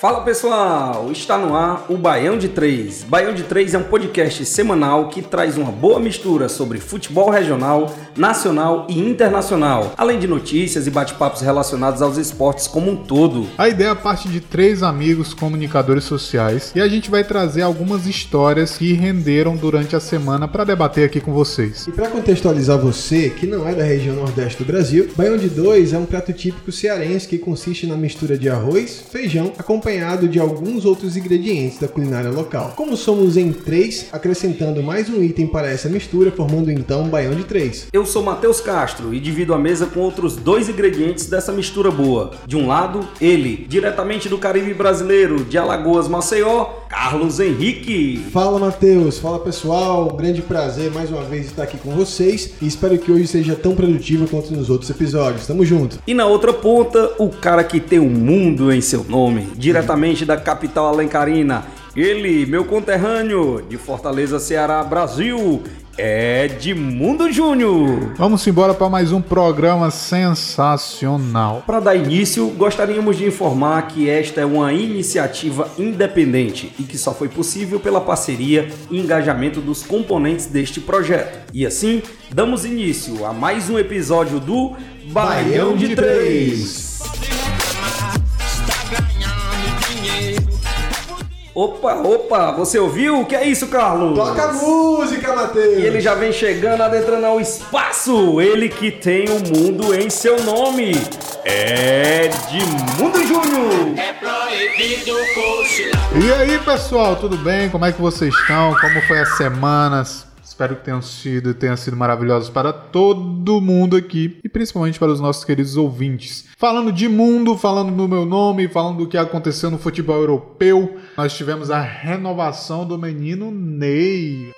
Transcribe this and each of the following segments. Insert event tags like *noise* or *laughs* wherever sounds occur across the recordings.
Fala pessoal, está no ar o Baião de Três. Baião de Três é um podcast semanal que traz uma boa mistura sobre futebol regional, nacional e internacional, além de notícias e bate-papos relacionados aos esportes como um todo. A ideia parte de três amigos comunicadores sociais e a gente vai trazer algumas histórias que renderam durante a semana para debater aqui com vocês. E para contextualizar você que não é da região nordeste do Brasil, Baião de Dois é um prato típico cearense que consiste na mistura de arroz, feijão, acompanhado acompanhado de alguns outros ingredientes da culinária local. Como somos em três, acrescentando mais um item para essa mistura, formando então um baião de três. Eu sou Matheus Castro e divido a mesa com outros dois ingredientes dessa mistura boa. De um lado, ele, diretamente do Caribe brasileiro, de Alagoas, Maceió, Carlos Henrique. Fala Matheus, fala pessoal, grande prazer mais uma vez estar aqui com vocês e espero que hoje seja tão produtivo quanto nos outros episódios. Tamo junto. E na outra ponta, o cara que tem o um mundo em seu nome, diretamente diretamente da capital alencarina. Ele, meu conterrâneo, de Fortaleza, Ceará, Brasil, Edmundo Júnior. Vamos embora para mais um programa sensacional. Para dar início, gostaríamos de informar que esta é uma iniciativa independente e que só foi possível pela parceria e engajamento dos componentes deste projeto. E assim, damos início a mais um episódio do Baião de Três. Opa, opa, você ouviu? O que é isso, Carlos? Toca a música, Matheus! E ele já vem chegando, adentrando ao espaço. Ele que tem o mundo em seu nome. É Mundo Júnior! É proibido cochilar. E aí, pessoal, tudo bem? Como é que vocês estão? Como foi as semanas? Espero que tenham sido, tenha sido maravilhosos para todo mundo aqui e principalmente para os nossos queridos ouvintes. Falando de mundo, falando do meu nome, falando do que aconteceu no futebol europeu, nós tivemos a renovação do menino Ney.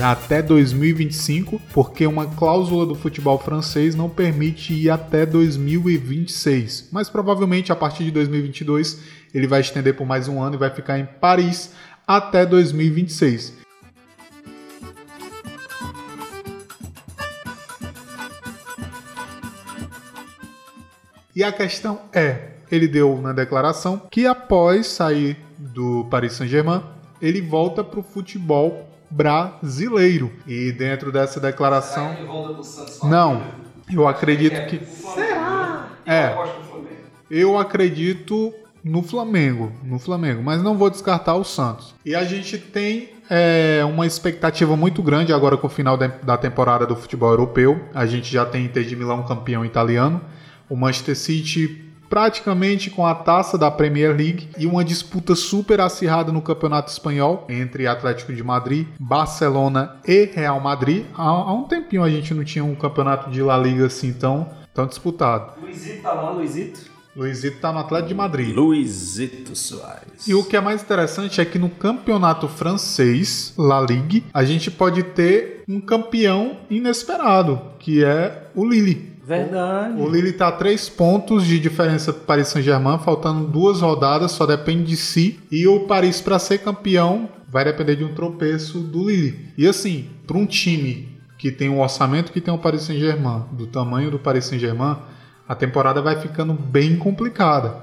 até 2025, porque uma cláusula do futebol francês não permite ir até 2026. Mas provavelmente a partir de 2022 ele vai estender por mais um ano e vai ficar em Paris até 2026. E a questão é, ele deu na declaração que após sair do Paris Saint-Germain, ele volta para o futebol brasileiro. E dentro dessa declaração. Não, eu acredito que. Será? É. Eu acredito no Flamengo, no Flamengo, mas não vou descartar o Santos. E a gente tem é, uma expectativa muito grande agora com o final da temporada do futebol europeu. A gente já tem Inter de Milão campeão italiano, o Manchester City praticamente com a taça da Premier League e uma disputa super acirrada no Campeonato Espanhol entre Atlético de Madrid, Barcelona e Real Madrid. Há, há um tempinho a gente não tinha um campeonato de La Liga assim tão, tão disputado. Luizito tá lá, Luizito? Luizito tá no Atlético de Madrid. Luizito Soares. E o que é mais interessante é que no campeonato francês, La Ligue, a gente pode ter um campeão inesperado, que é o Lille. Verdade. O Lille está a três pontos de diferença do Paris Saint-Germain, faltando duas rodadas, só depende de si. E o Paris, para ser campeão, vai depender de um tropeço do Lille. E assim, para um time que tem o orçamento que tem o Paris Saint-Germain, do tamanho do Paris Saint-Germain, a temporada vai ficando bem complicada.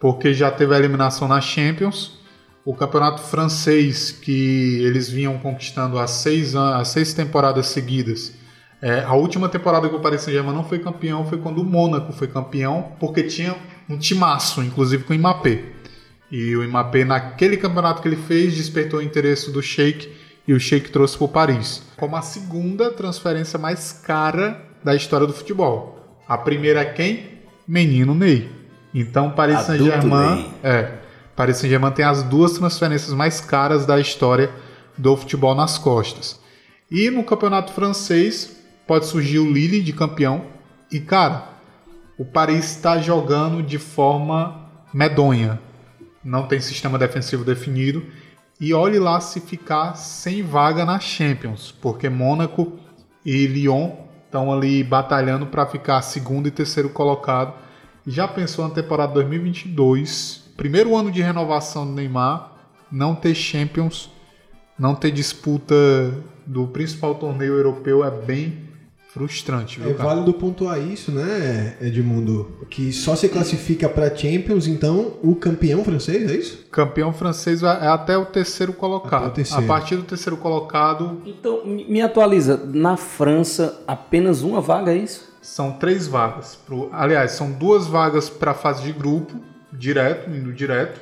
Porque já teve a eliminação na Champions, o campeonato francês que eles vinham conquistando há seis, há seis temporadas seguidas é, a última temporada que o Paris Saint-Germain não foi campeão foi quando o Mônaco foi campeão, porque tinha um timaço, inclusive com o Mbappé. E o Mbappé, naquele campeonato que ele fez, despertou o interesse do Sheik e o Sheik trouxe para o Paris. Como a segunda transferência mais cara da história do futebol. A primeira é quem? Menino Ney. Então, Paris Saint-Germain, é, Paris Saint-Germain tem as duas transferências mais caras da história do futebol nas costas. E no campeonato francês, pode surgir o Lille de campeão. E, cara, o Paris está jogando de forma medonha. Não tem sistema defensivo definido. E olhe lá se ficar sem vaga na Champions, porque Mônaco e Lyon estão ali batalhando para ficar segundo e terceiro colocado. Já pensou na temporada 2022, primeiro ano de renovação do Neymar, não ter Champions não ter disputa do principal torneio europeu é bem frustrante, viu, É cara? válido pontuar isso, né, Edmundo? Que só se classifica para Champions, então, o campeão francês, é isso? Campeão francês é até o terceiro colocado. O terceiro. A partir do terceiro colocado, Então, me me atualiza. Na França, apenas uma vaga, é isso? são três vagas. Pro, aliás, são duas vagas para a fase de grupo, direto, indo direto.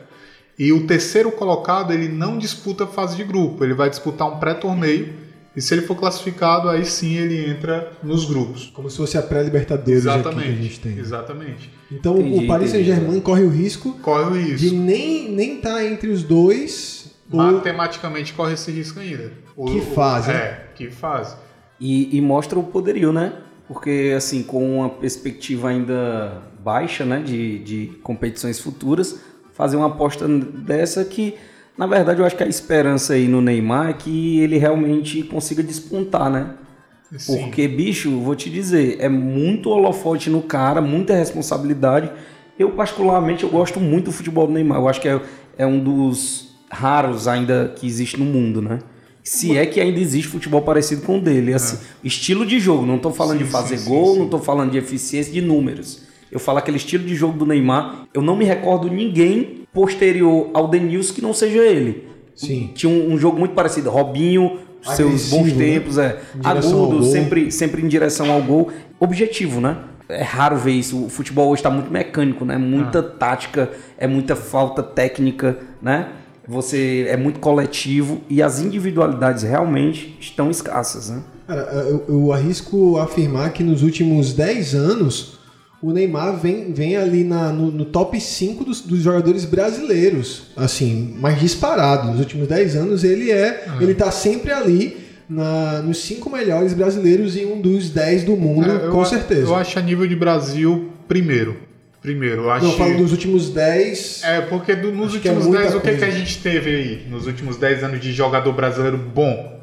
E o terceiro colocado, ele não disputa a fase de grupo, ele vai disputar um pré-torneio. E se ele for classificado, aí sim ele entra nos grupos. Como se fosse a pré-libertadores aqui que a Exatamente. gente tem. Exatamente. Então, o- Entendi, o Paris. Saint-Germain corre o risco Corre o de risco. nem nem tá entre os dois. ou- Matematicamente corre esse risco ainda. O- Que fase, né? É, que fase. E, e mostra o poderio, né? Porque, assim, com uma perspectiva ainda baixa, né, de, de competições futuras, fazer uma aposta dessa que, na verdade, eu acho que a esperança aí no Neymar é que ele realmente consiga despontar, né? Sim. Porque, bicho, vou te dizer, é muito holofote no cara, muita responsabilidade. Eu, particularmente, eu gosto muito do futebol do Neymar. Eu acho que é, é um dos raros ainda que existe no mundo, né? Se é que ainda existe futebol parecido com o dele. Assim, Estilo de jogo, não tô falando Sim, de fazer sim, gol, não tô falando de eficiência, de números. Eu falo aquele estilo de jogo do Neymar. Eu não me recordo ninguém posterior ao Denilson que não seja ele. Sim. Tinha um, um jogo muito parecido. Robinho, seus Agressivo, bons né? tempos, é. Em direção ao Agudo, sempre, sempre em direção ao gol. Objetivo, né? É raro ver isso. O futebol hoje está muito mecânico, né? Muita tática, é muita falta técnica, né? Você é muito coletivo e as individualidades realmente estão escassas, né? Cara, eu, eu arrisco afirmar que nos últimos 10 anos o Neymar vem, vem ali na- no, no top 5 dos, dos jogadores brasileiros. Assim, mais disparado. Nos últimos 10 anos ele é. Ele tá sempre ali na- nos 5 melhores brasileiros e um dos 10 do mundo, É, eu com a- certeza. Eu acho a nível de Brasil primeiro. Primeiro, eu acho. Não, eu falo dos últimos 10. É, porque do- nos é últimos muita 10, o que, que a gente teve aí? Nos últimos 10 anos de jogador brasileiro bom?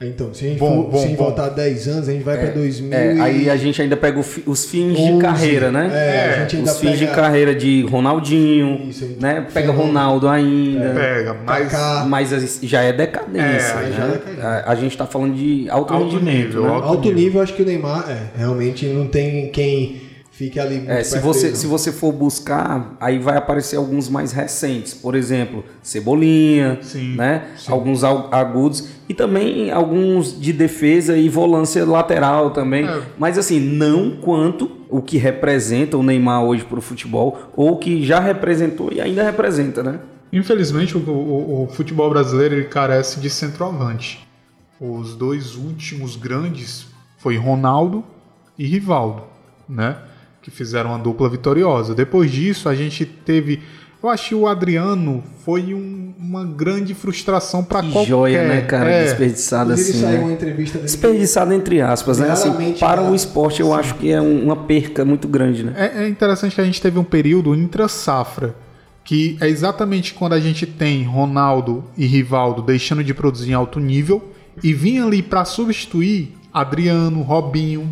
Então, se a gente, Bom, for, bom, se a gente bom. voltar 10 anos, a gente vai pra 2000. É, e- aí a gente ainda pega fi- os fins de 11, carreira, né? É, a gente ainda os fins de pega- carreira de Ronaldinho, Isso, né? Pega pega- Ronaldo ainda. Pega, mas. Kaká. Mas as- já é decadência. É, né? já é. A, a gente tá falando de alto, Alto rendimento. nível, né? alto Alto nível. nível, acho que o Neymar é, realmente não tem quem fique ali muito É, se, você, se você for buscar, aí vai aparecer alguns mais recentes. Por exemplo, Cebolinha, Sim, né? alguns al- agudos e também alguns de defesa e volância lateral também. É. Mas assim, não quanto o que representa o Neymar hoje para o futebol ou que já representou e ainda representa, né? Infelizmente, o, o- o futebol brasileiro ele carece de centroavante. Os dois últimos grandes foi Ronaldo e Rivaldo, né? Que fizeram uma dupla vitoriosa. Depois disso, a gente teve. Eu acho que o Adriano foi um- uma grande frustração para Que qualquer. joia, né, cara? É, Desperdiçada assim. saiu né? uma entrevista dele. Desperdiçado entre aspas, né? Assim, para o esporte eu acho que é um- uma perca muito grande, né? É, é interessante que a gente teve um período intra-safra, que é exatamente quando a gente tem Ronaldo e Rivaldo deixando de produzir em alto nível e vinha ali para substituir Adriano, Robinho.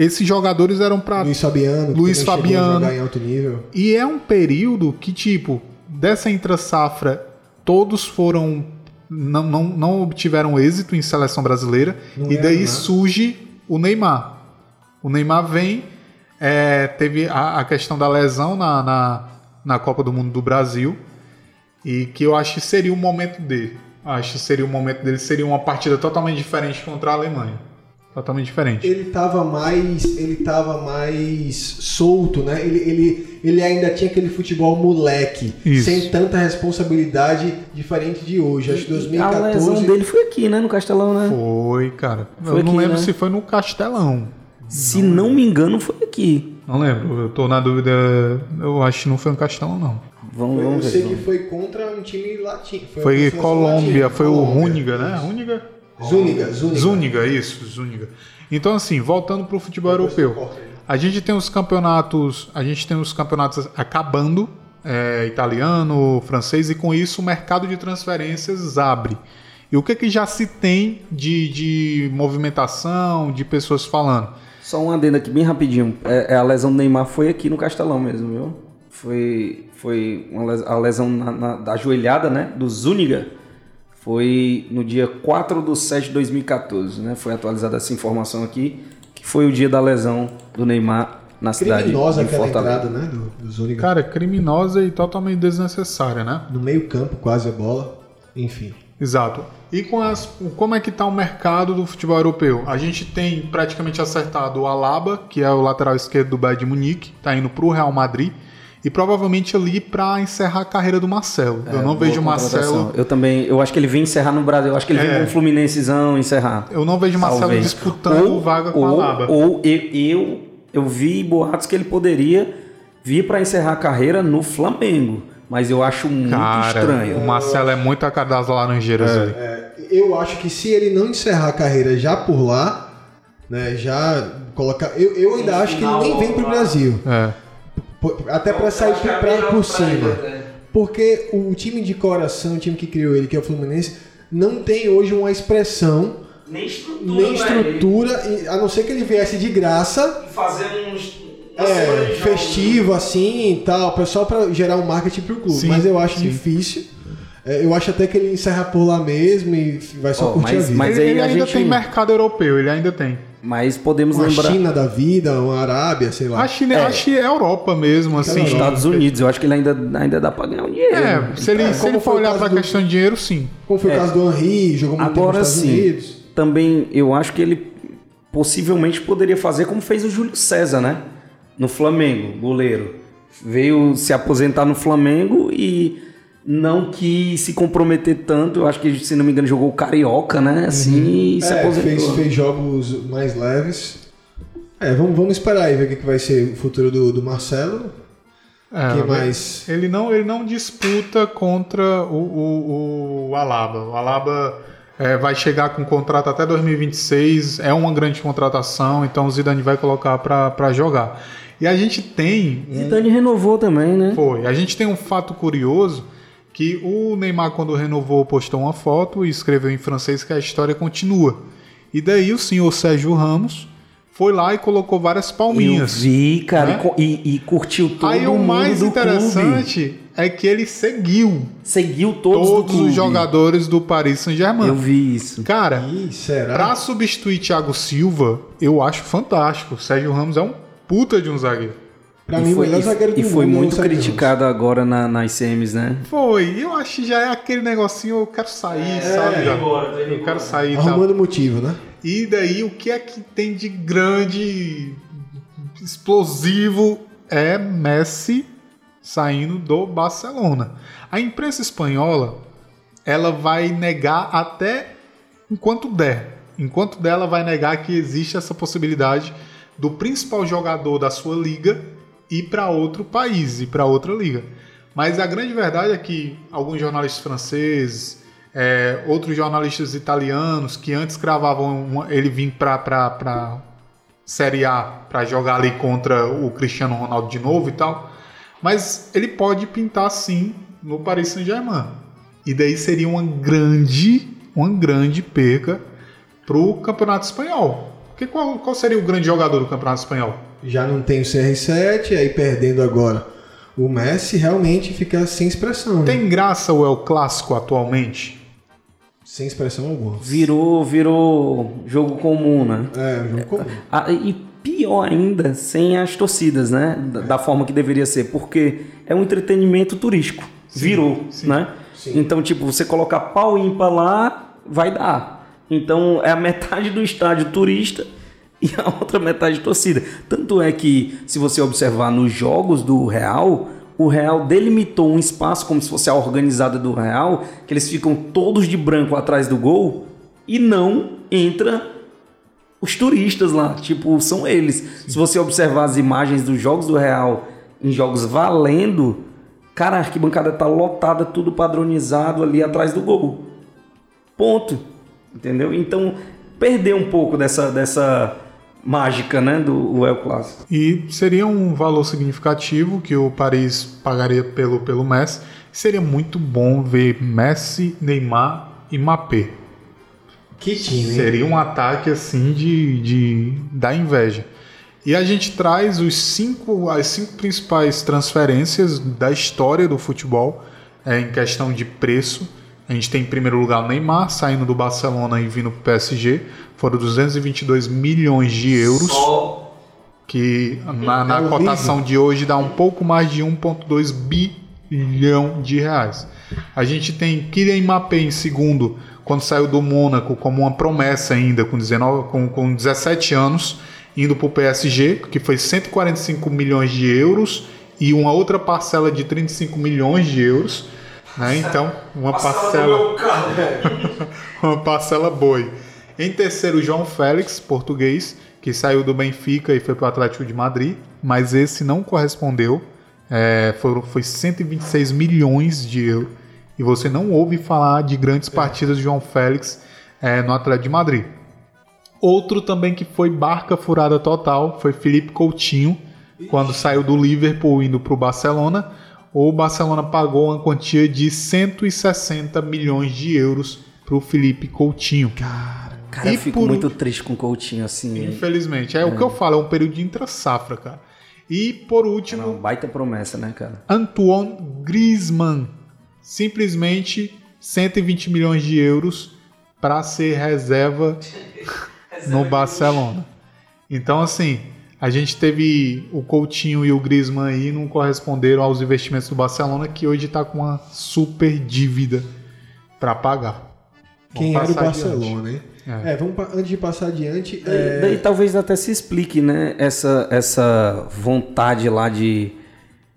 Esses jogadores eram para Luiz Fabiano, Luiz Fabiano. em alto nível. E é um período que, tipo, dessa intra-safra, todos foram. Não, não, não obtiveram êxito em seleção brasileira. Não e era, daí né? surge o Neymar. O Neymar vem, é, teve a, a questão da lesão na, na, na Copa do Mundo do Brasil. E que eu acho que seria o momento dele. Acho que seria o momento dele, seria uma partida totalmente diferente contra a Alemanha. Totalmente diferente. Ele tava mais. Ele tava mais solto, né? Ele, ele, ele ainda tinha aquele futebol moleque, Isso. sem tanta responsabilidade diferente de hoje. Acho que A lesão 2014. dele foi aqui, né? No Castelão, né? Foi, cara. Foi eu não aqui, lembro né? se foi no Castelão. Se não me engano, foi aqui. Não lembro, eu tô na dúvida. Eu acho que não foi no Castelão, não. Vamos, Eu vamos ver. sei que vamos. foi contra um time latino. Foi seleção Colômbia, latina. foi o Colômbia. Rúniga, né? Rúniga? Zúñiga, Zúñiga. Zúñiga, isso, Zúñiga. Então, assim, voltando pro futebol Depois europeu. A gente tem os campeonatos, a gente tem os campeonatos acabando, é, italiano, francês, e com isso o mercado de transferências abre. E o que, que já se tem de, de movimentação, de pessoas falando? Só um adendo aqui bem rapidinho. É, é, a lesão do Neymar foi aqui no Castelão mesmo, viu? Foi, foi uma les- a lesão na, na- da joelhada, né? Do Zúñiga. Foi no dia 4 de 7 de 2014, né? Foi atualizada essa informação aqui, que foi o dia da lesão do Neymar na cidade Criminosa de aquela Fortaleza. entrada, né? Do, do. Cara, criminosa e totalmente desnecessária, né? No meio campo, quase a bola. Enfim. Exato. E com as, como é que está o mercado do futebol europeu? A gente tem praticamente acertado o Alaba, que é o lateral esquerdo do Bayern de Munique, está indo para o Real Madrid e provavelmente ali para encerrar a carreira do Marcelo. eu não É, vejo o Marcelo. Eu também, eu acho que ele vem encerrar no Brasil. Eu acho que ele É. vem com o Fluminensezão encerrar. eu não vejo o Marcelo Talvez. disputando vaga com ou, o Alaba. Ou eu, eu, eu vi boatos que ele poderia vir para encerrar a carreira no Flamengo. Mas eu acho muito Cara, estranho. o Marcelo é muito a cara das laranjeiras ali. É, eu acho que se ele não encerrar a carreira já por lá, né? Já colocar. Eu, eu ainda acho que ele nem vem pro Brasil. É. Até pra sair por, pra, por cima. Porque o time de coração, o time que criou ele, que é o Fluminense, não tem hoje uma expressão, Nem estrutura. nem estrutura, e- a não ser que ele viesse de graça, Fazer uns. é, festivo assim e tal, só pra gerar um marketing pro clube. Sim, mas eu acho sim. difícil. É, eu acho até que ele encerra por lá mesmo e vai só Ó, curtir mas- a vida. mas- ele aí ele a ainda gente- tem mercado europeu, ele ainda tem. Mas podemos uma lembrar. China da vida, uma Arábia, sei lá. A China, É. acho que é Europa mesmo, assim. Europa. Estados Unidos, eu acho que ele ainda, ainda dá pra ganhar um dinheiro. É, se ele, É, se como ele for olhar pra do- questão de dinheiro, sim. Como foi o caso do Henry, jogou muito tempo Agora nos Estados sim, Unidos. também eu acho que ele possivelmente poderia fazer como fez o Júlio César, né? No Flamengo, goleiro. Veio se aposentar no Flamengo e não quis se comprometer tanto. Eu acho que, se não me engano, jogou o Carioca, né? Assim, e se É, aposentou. fez, fez jogos mais leves. É, vamos, vamos esperar aí ver o que, que vai ser o futuro do, do Marcelo. É, que mais? Ele não, ele não disputa contra o, o, o Alaba. O Alaba é, vai chegar com contrato até 2026, é uma grande contratação, então o Zidane vai colocar para jogar. E a gente tem um- Zidane renovou também, né? Foi. A gente tem um fato curioso que o Neymar, quando renovou, postou uma foto e escreveu em francês que a história continua. E daí o senhor Sérgio Ramos foi lá e colocou várias Eu palminhas. vi, cara, Né? e e, e curtiu todo Aí o mais do clube. interessante é que ele seguiu Seguiu todos, do todos os jogadores do Paris Eu Saint-Germain. vi isso. Cara, Ih, será? pra substituir Thiago Silva, eu acho fantástico. O Sérgio Ramos é um puta de um zagueiro. Pra e mim, foi, o melhor e- zagueiro do e foi mundo é muito criticado agora na, nas semis, né? Foi, eu acho que já é aquele negocinho, eu quero sair, sabe? já? eu quero sair e Ramos. tal. Arrumando motivo, né? E daí o que é que tem de grande explosivo é Messi saindo do Barcelona. A imprensa espanhola, ela vai negar até enquanto der. Enquanto der, ela vai negar que existe essa possibilidade do principal jogador da sua liga ir para outro país, ir para outra liga. Mas a grande verdade é que alguns jornalistas franceses, é, outros jornalistas italianos que antes cravavam uma- ele vir para Série A para jogar ali contra o Cristiano Ronaldo de novo e tal. Mas ele pode pintar sim no Paris Saint-Germain. E daí seria uma grande, uma grande perca pro Campeonato Espanhol. Porque qual, qual seria o grande jogador do Campeonato Espanhol? Já não tem o CR7, aí perdendo agora o Messi, realmente fica sem expressão. né? Tem graça o El Clássico atualmente? Sem expressão alguma. Virou, virou jogo comum, né? É, um jogo comum. Ah, e pior ainda, sem as torcidas, né? Da, da forma que deveria ser, porque é um entretenimento turístico. Virou, né? Então, tipo, você colocar pau ímpar lá, vai dar. Então, é a metade do estádio turista *laughs* e a outra metade torcida. Tanto é que, se você observar nos jogos do Real, o Real delimitou um espaço como se fosse a organizada do Real, que eles ficam todos de branco atrás do gol e não entra os turistas lá, tipo, são eles. Se você observar as imagens dos jogos do Real em jogos valendo, cara, a arquibancada tá lotada, tudo padronizado ali atrás do gol. Ponto. Entendeu? Então, perdeu um pouco dessa, dessa mágica, né, do El Clássico. E seria um valor significativo que o Paris pagaria pelo, pelo Messi. Seria muito bom ver Messi, Neymar e Mbappé. Que time, hein? Seria um ataque assim de, de da inveja. E a gente traz os cinco, as cinco principais transferências da história do futebol é, em questão de preço. A gente tem em primeiro lugar o Neymar saindo do Barcelona e vindo para o PSG. Foram 222 milhões de euros. Só Que na, na É cotação de hoje dá um pouco mais de 1,2 bilhão de reais. A gente tem Kylian Mbappé em segundo, quando saiu do Mônaco, como uma promessa ainda, com, 19, com, com 17 anos, indo para o PSG, que foi 145 milhões de euros e uma outra parcela de 35 milhões de euros. Né? Então, uma parcela *laughs* uma parcela boi. Em terceiro, João Félix, português, que saiu do Benfica e foi para o Atlético de Madrid, mas esse não correspondeu. É, foram, foi 126 milhões de euros. E você não ouve falar de grandes partidas de João Félix é, no Atlético de Madrid. Outro também que foi barca furada total foi Felipe Coutinho, quando saiu do Liverpool indo para o Barcelona. O Barcelona pagou uma quantia de 160 milhões de euros para o Felipe Coutinho. Cara, E eu fico por muito triste com o Coutinho, assim. Infelizmente. É, o que eu falo, é um período de intra-safra, cara. E por último, Não, baita promessa, né, cara? Antoine Griezmann. Simplesmente 120 milhões de euros para ser reserva *laughs* no Barcelona. Então, assim, a gente teve o Coutinho e o Griezmann aí não corresponderam aos investimentos do Barcelona, que hoje está com uma super dívida para pagar. Quem Vamos era o adiante. Barcelona, hein? É. É, vamos antes de passar adiante. Daí, é, daí talvez até se explique, né? Essa, essa vontade lá de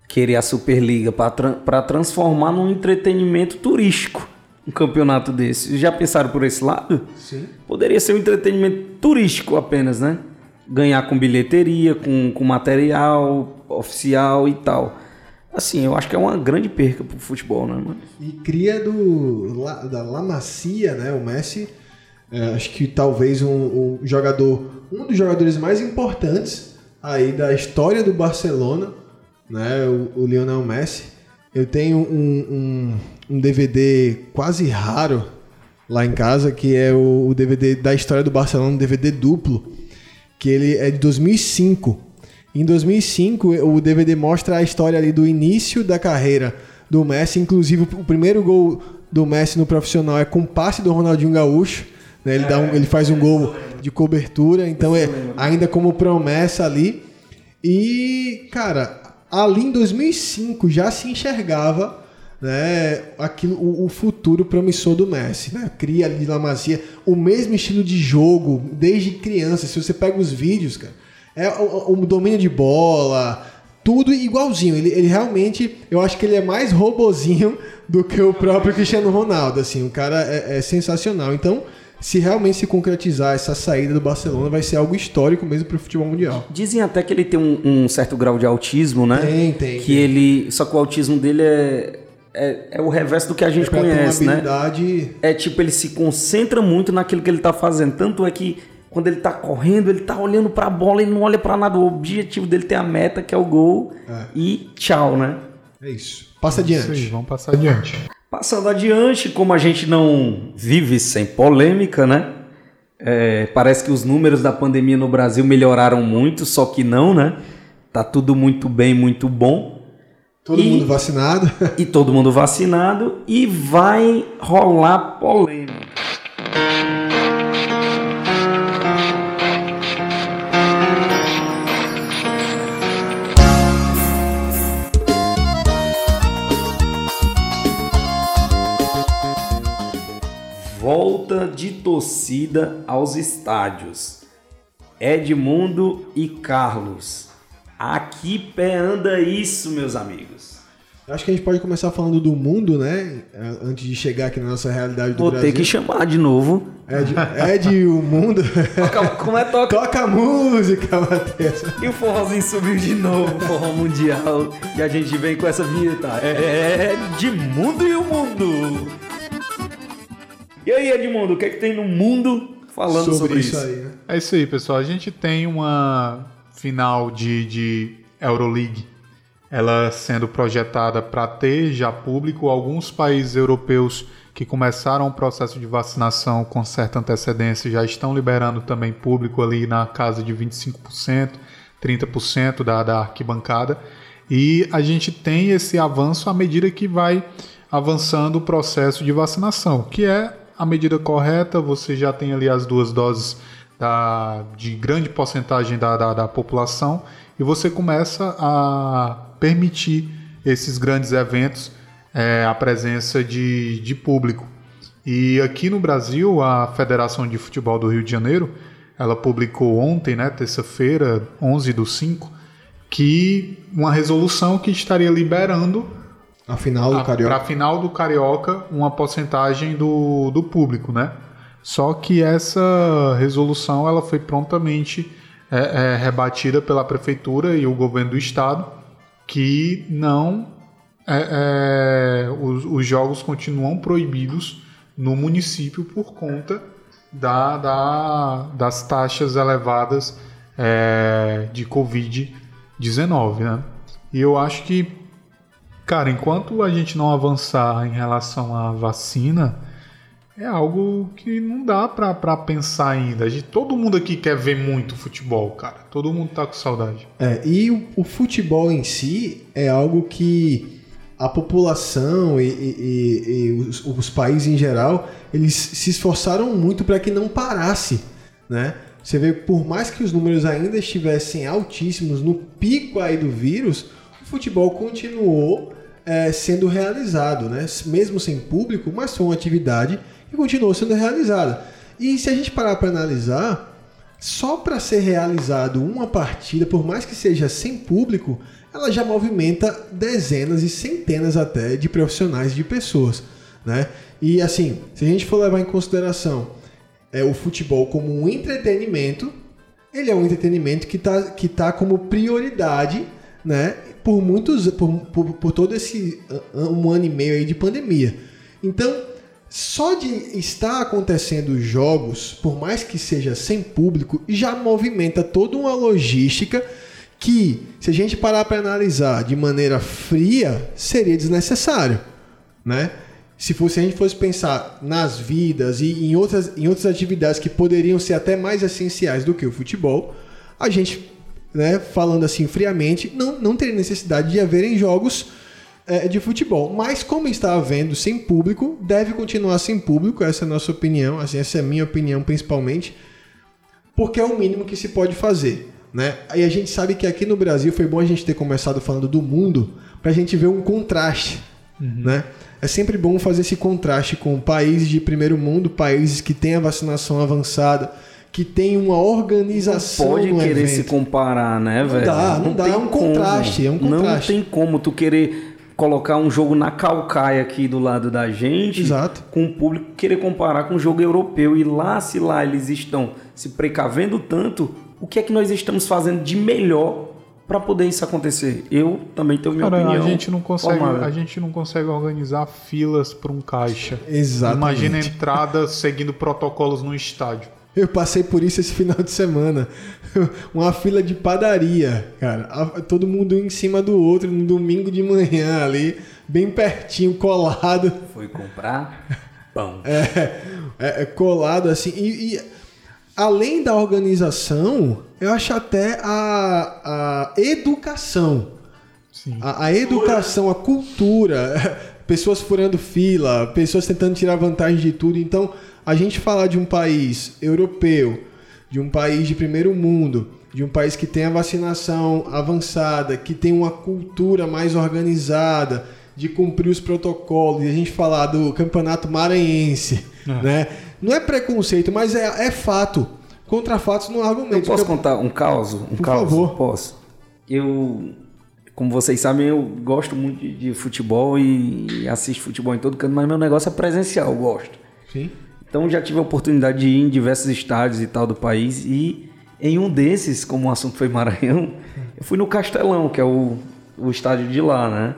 querer a Superliga para transformar num entretenimento turístico um campeonato desse. Já pensaram por esse lado? Sim. Poderia ser um entretenimento turístico apenas, né? Ganhar com bilheteria, com, com material oficial e tal. Assim, eu acho que é uma grande perca pro futebol, né? mano? E cria do, da La Macia, né? O Messi. é, acho que talvez um, um jogador, um dos jogadores mais importantes aí da história do Barcelona, né? O, o Lionel Messi. Eu tenho um, um, um DVD quase raro lá em casa, que é o, o DVD da história do Barcelona, um DVD duplo, que ele é de 2005. Em 2005, o DVD mostra a história ali do início da carreira do Messi, inclusive o primeiro gol do Messi no profissional é com passe do Ronaldinho Gaúcho, né? ele, dá um- ele faz um gol de cobertura, então é ainda como promessa ali. E, cara, ali em 2005 já se enxergava né, aquilo, o, o futuro promissor do Messi, né? Cria ali La Masia o mesmo estilo de jogo desde criança. Se você pega os vídeos, cara, é o, o domínio de bola, tudo igualzinho. Ele, ele realmente, eu acho que ele é mais robozinho *laughs* do que o próprio Cristiano Ronaldo. Assim, o cara é, é sensacional. Então, se realmente se concretizar essa saída do Barcelona, vai ser algo histórico mesmo para o futebol mundial. Dizem até que ele tem um, um certo grau de autismo, né? Tem, tem, Que tem. ele. Só que o autismo dele é, é, é o reverso do que a gente conhece, né? É tipo, ele se concentra muito naquilo que ele tá fazendo. Tanto é que quando ele tá correndo, ele tá olhando pra bola, ele não olha pra nada. O objetivo dele tem a meta, que é o gol. É. E tchau, né? É isso. Passa Isso aí, adiante. vamos passar adiante. Passando adiante, como a gente não vive sem polêmica, né? É, parece que os números da pandemia no Brasil melhoraram muito, só que não, né? Tá tudo muito bem, muito bom. Todo E- mundo vacinado. *laughs* E todo mundo vacinado e vai rolar polêmica. Volta de torcida aos estádios. Edmundo e Carlos. A que pé anda isso, meus amigos? Acho que a gente pode começar falando do mundo, né? É, Antes de chegar aqui na nossa realidade do Vou Brasil. ter que chamar de novo. Ed, Ed, o mundo. Como é toca? Toca a música, Matheus. E o forrozinho subiu de novo, forró mundial. E a gente vem com essa vinheta. É de mundo e o mundo. E aí, Edmundo, o que é que tem no mundo falando sobre, isso? aí, né? É isso aí, pessoal. A gente tem uma final de, de Euroleague, ela sendo projetada para ter já público. Alguns países europeus que começaram o processo de vacinação com certa antecedência já estão liberando também público ali na casa de 25%, 30% da, da arquibancada. E a gente tem esse avanço à medida que vai avançando o processo de vacinação, que é a medida correta. Você já tem ali as duas doses da, de grande porcentagem da, da, da população e você começa a permitir esses grandes eventos, é, a presença de, de público. E aqui no Brasil, a Federação de Futebol do Rio de Janeiro, ela publicou ontem, né, terça-feira, 11 do 5, que uma resolução que estaria liberando a final do Carioca. Para a final do Carioca, uma porcentagem do, do público, né? Só que essa resolução ela foi prontamente é, é, rebatida pela prefeitura e o governo do estado, que não é, é os, os, jogos continuam proibidos no município por conta da, da das taxas elevadas é, de Covid-19, né? E eu acho que, cara, enquanto a gente não avançar em relação à vacina, é algo que não dá pra pensar ainda. gente, todo mundo aqui quer ver muito futebol, cara. Todo mundo tá com saudade. É, e o, o futebol em si é algo que a população e, e, e os, os, países em geral, eles se esforçaram muito para que não parasse, né? Você vê, por mais que os números ainda estivessem altíssimos no pico aí do vírus, o futebol continuou é, sendo realizado, né? Mesmo sem público, mas foi uma atividade e continuou sendo realizada. E se a gente parar para analisar, só para ser realizado uma partida, por mais que seja sem público, ela já movimenta dezenas e centenas até de profissionais de pessoas, né? E assim, se a gente for levar em consideração é, o futebol como um entretenimento, ele é um entretenimento que está que tá como prioridade, né? Por muitos, por, por, por todo esse um ano e meio aí de pandemia. Então, só de estar acontecendo jogos, por mais que seja sem público, já movimenta toda uma logística que, se a gente parar para analisar de maneira fria, seria desnecessário, né? Se fosse a gente fosse pensar nas vidas e em outras, em outras atividades que poderiam ser até mais essenciais do que o futebol, a gente, né, falando assim friamente, não, não teria necessidade de haverem jogos é, de futebol. Mas como está havendo sem público, deve continuar sem público, essa é a nossa opinião, assim, essa é a minha opinião principalmente, porque é o mínimo que se pode fazer. Né? E a gente sabe que aqui no Brasil foi bom a gente ter começado falando do mundo para a gente ver um contraste. Uhum. Né? É sempre bom fazer esse contraste com países de primeiro mundo, países que têm a vacinação avançada, que tem uma organização. Não pode querer evento. se comparar, né, velho? Não dá, não, não dá. É um contraste, é um contraste. Não tem como tu querer colocar um jogo na calcaia aqui do lado da gente, Exato. com o público querer comparar com o jogo europeu e lá se lá eles estão se precavendo tanto, o que é que nós estamos fazendo de melhor para poder isso acontecer? Eu também tenho minha Cara, opinião. A gente não consegue, a gente não consegue organizar filas para um caixa. Exatamente. Imagina a entrada seguindo protocolos no estádio. Eu passei por isso esse final de semana. *laughs* Uma fila de padaria, cara. Todo mundo em cima do outro no domingo de manhã ali, bem pertinho, colado. Foi comprar pão. É, é, é colado assim. E, e, além da organização, eu acho até a, a educação. A, a educação, a cultura. *laughs* Pessoas furando fila, pessoas tentando tirar vantagem de tudo. Então a gente falar de um país europeu, de um país de primeiro mundo, de um país que tem a vacinação avançada, que tem uma cultura mais organizada, de cumprir os protocolos, e a gente falar do campeonato maranhense, é. né? Não é preconceito, mas é, é fato. Contra fatos não há argumento. Eu posso contar um caos? Um Por caos? favor. Posso. Eu, como vocês sabem, eu gosto muito de, de futebol e assisto futebol em todo canto, mas meu negócio é presencial, eu gosto. Sim. Então já tive a oportunidade de ir em diversos estádios e tal do país e em um desses, como o assunto foi Maranhão, *laughs* eu fui no Castelão, que é o, o estádio de lá, né?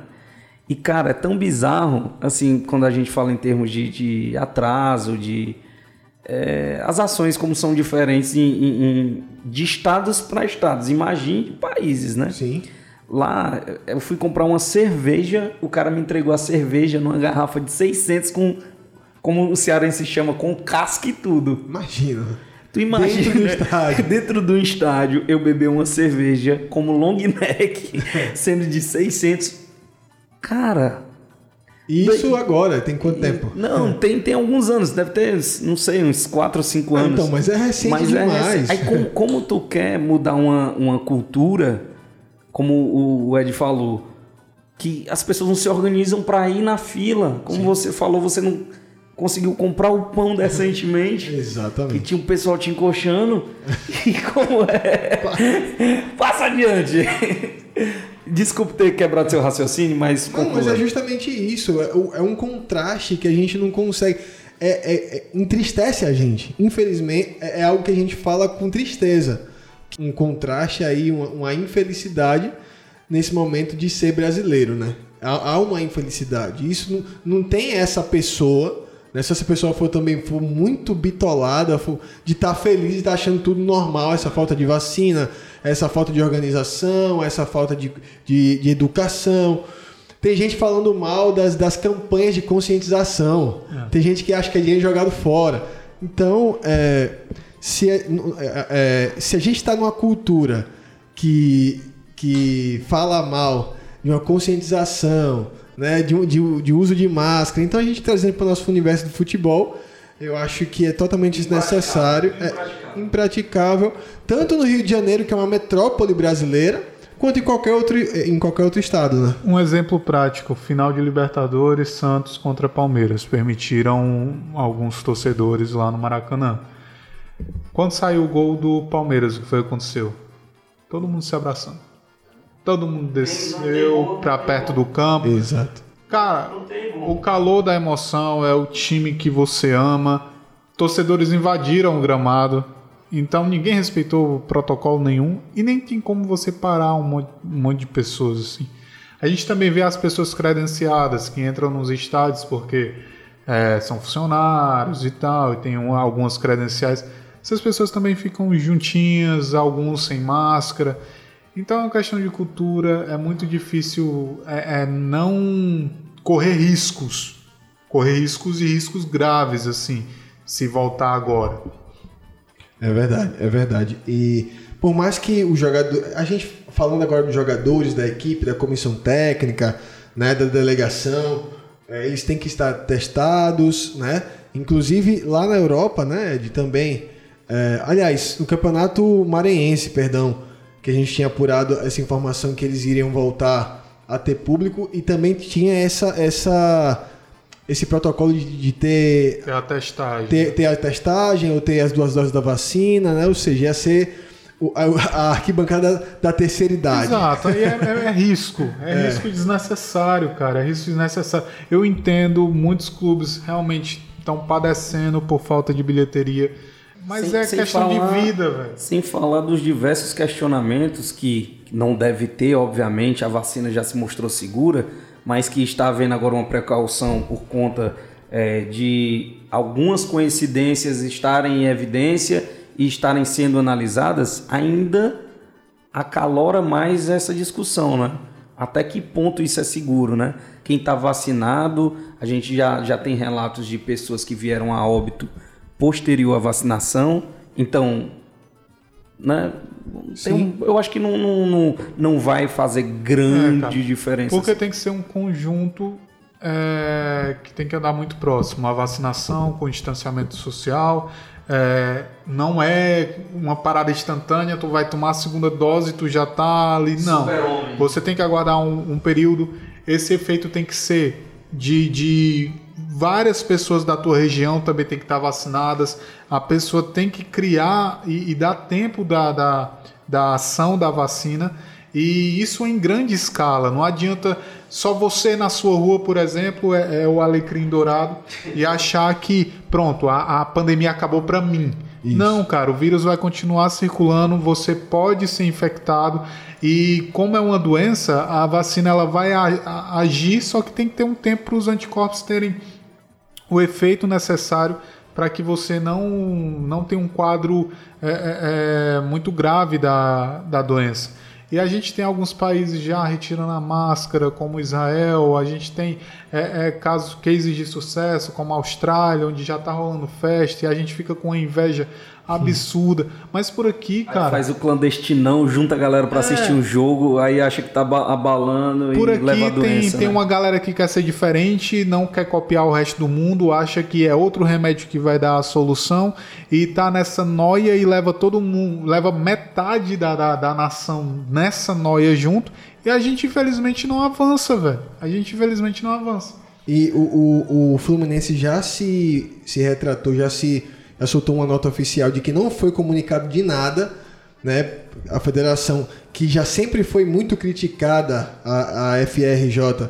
E cara, é tão bizarro, assim, quando a gente fala em termos de, de atraso, de é, as ações como são diferentes em, em, de estados para estados. Imagine países, né? Sim. Lá eu fui comprar uma cerveja, o cara me entregou a cerveja numa garrafa de 600 com como o cearense chama, com casca e tudo. Imagina. Tu imagina dentro do estádio, *laughs* dentro do estádio eu beber uma cerveja como long neck, *laughs* sendo de 600. Cara, Isso Daí, agora, tem quanto tempo? Não, tem, tem alguns anos, deve ter, não sei, uns 4 ou 5 anos. então, mas é recente mas demais. É recente. Aí como, *laughs* como tu quer mudar uma, uma cultura, como o Ed falou, que as pessoas não se organizam para ir na fila. Como Sim. você falou, você não conseguiu comprar o pão decentemente. Exatamente. Que tinha um pessoal te encoxando. e como é? Passa adiante. Desculpe ter quebrado seu raciocínio, mas. Não, mas é justamente isso. É, é, um contraste que a gente não consegue. É, é, é, entristece a gente. Infelizmente, é, é, algo que a gente fala com tristeza. Um contraste aí, uma, uma infelicidade nesse momento de ser brasileiro, né? Há, há uma infelicidade. Isso não, não tem essa pessoa né? Se essa pessoa for também for muito bitolada, for, de estar tá feliz e estar tá achando tudo normal, essa falta de vacina, essa falta de organização, essa falta de, de, de educação. Tem gente falando mal das, das campanhas de conscientização. É. Tem gente que acha que é dinheiro jogado fora. Então, é, se, é, é, é se a gente está numa cultura que, que fala mal de uma conscientização, né, de, de, de uso de máscara. Então a gente trazendo para o nosso universo do futebol, eu acho que é totalmente desnecessário, impraticável. é impraticável, tanto no Rio de Janeiro, que é uma metrópole brasileira, quanto em qualquer outro, em qualquer outro estado. Né? Um exemplo prático: final de Libertadores, Santos contra Palmeiras. Permitiram alguns torcedores lá no Maracanã. Quando saiu o gol do Palmeiras, o que foi que aconteceu? Todo mundo se abraçando. Todo mundo desceu para perto do campo. Exato. Cara, o calor da emoção é o time que você ama. Torcedores invadiram o gramado. Então ninguém respeitou protocolo nenhum e nem tem como você parar um monte, um monte de pessoas assim. A gente também vê as pessoas credenciadas que entram nos estádios porque é, são funcionários e tal, e tem um, algumas credenciais. Essas pessoas também ficam juntinhas, alguns sem máscara. Então é uma questão de cultura, é muito difícil é, é não correr riscos. Correr riscos e riscos graves, assim, se voltar agora. É verdade, é verdade. E por mais que o jogador. A gente falando agora dos jogadores, da equipe, da comissão técnica, né, da delegação, é, eles têm que estar testados, né? Inclusive lá na Europa, né, de também. É, aliás, no campeonato maranhense, perdão que a gente tinha apurado essa informação que eles iriam voltar a ter público e também tinha essa essa esse protocolo de, de ter ter a testagem ter, ter a testagem ou ter as duas doses da vacina, né? Ou seja, ia ser a, a arquibancada da terceira idade. Exato, aí é, é, é risco, é, *laughs* é, risco desnecessário, cara, é risco desnecessário. Eu entendo, muitos clubes realmente estão padecendo por falta de bilheteria mas sem, é sem questão falar, de vida, velho. Sem falar dos diversos questionamentos que não deve ter, obviamente, a vacina já se mostrou segura, mas que está havendo agora uma precaução por conta é, de algumas coincidências estarem em evidência e estarem sendo analisadas, ainda acalora mais essa discussão, né? Até que ponto isso é seguro, né? Quem está vacinado, a gente já, já tem relatos de pessoas que vieram a óbito posterior à vacinação. Então, né? Um, eu acho que não, não, não, não vai fazer grande é, diferença. Porque tem que ser um conjunto é, que tem que andar muito próximo. A vacinação com distanciamento social. É, não é uma parada instantânea, tu vai tomar a segunda dose, tu já tá ali. Não. Você tem que aguardar um, um período. Esse efeito tem que ser de, de várias pessoas da tua região também tem que estar vacinadas. A pessoa tem que criar e, e dar tempo da, da, da ação da vacina. E isso em grande escala. Não adianta só você na sua rua, por exemplo, é, é o alecrim dourado e achar que, pronto, a, a pandemia acabou para mim. Isso. Não, cara, o vírus vai continuar circulando, você pode ser infectado e como é uma doença, a vacina ela vai agir, só que tem que ter um tempo para os anticorpos terem o efeito necessário para que você não, não tenha um quadro é, é, é, muito grave da, da doença. E a gente tem alguns países já retirando a máscara, como Israel, a gente tem é, é, casos, cases de sucesso, como a Austrália, onde já está rolando festa, e a gente fica com a inveja absurda. Mas por aqui, cara. Faz o clandestinão, junta a galera pra É. assistir um jogo, aí acha que tá ba- abalando Por e aqui leva a tem, doença. tem né? uma galera que quer ser diferente, não quer copiar o resto do mundo, acha que é outro remédio que vai dar a solução e tá nessa noia e leva todo mundo, leva metade da, da, da nação nessa noia junto e a gente infelizmente não avança, velho. A gente infelizmente não avança. E o, o, o Fluminense já se, se retratou, já se já soltou uma nota oficial de que não foi comunicado de nada, né? A federação, que já sempre foi muito criticada, a, a FRJ,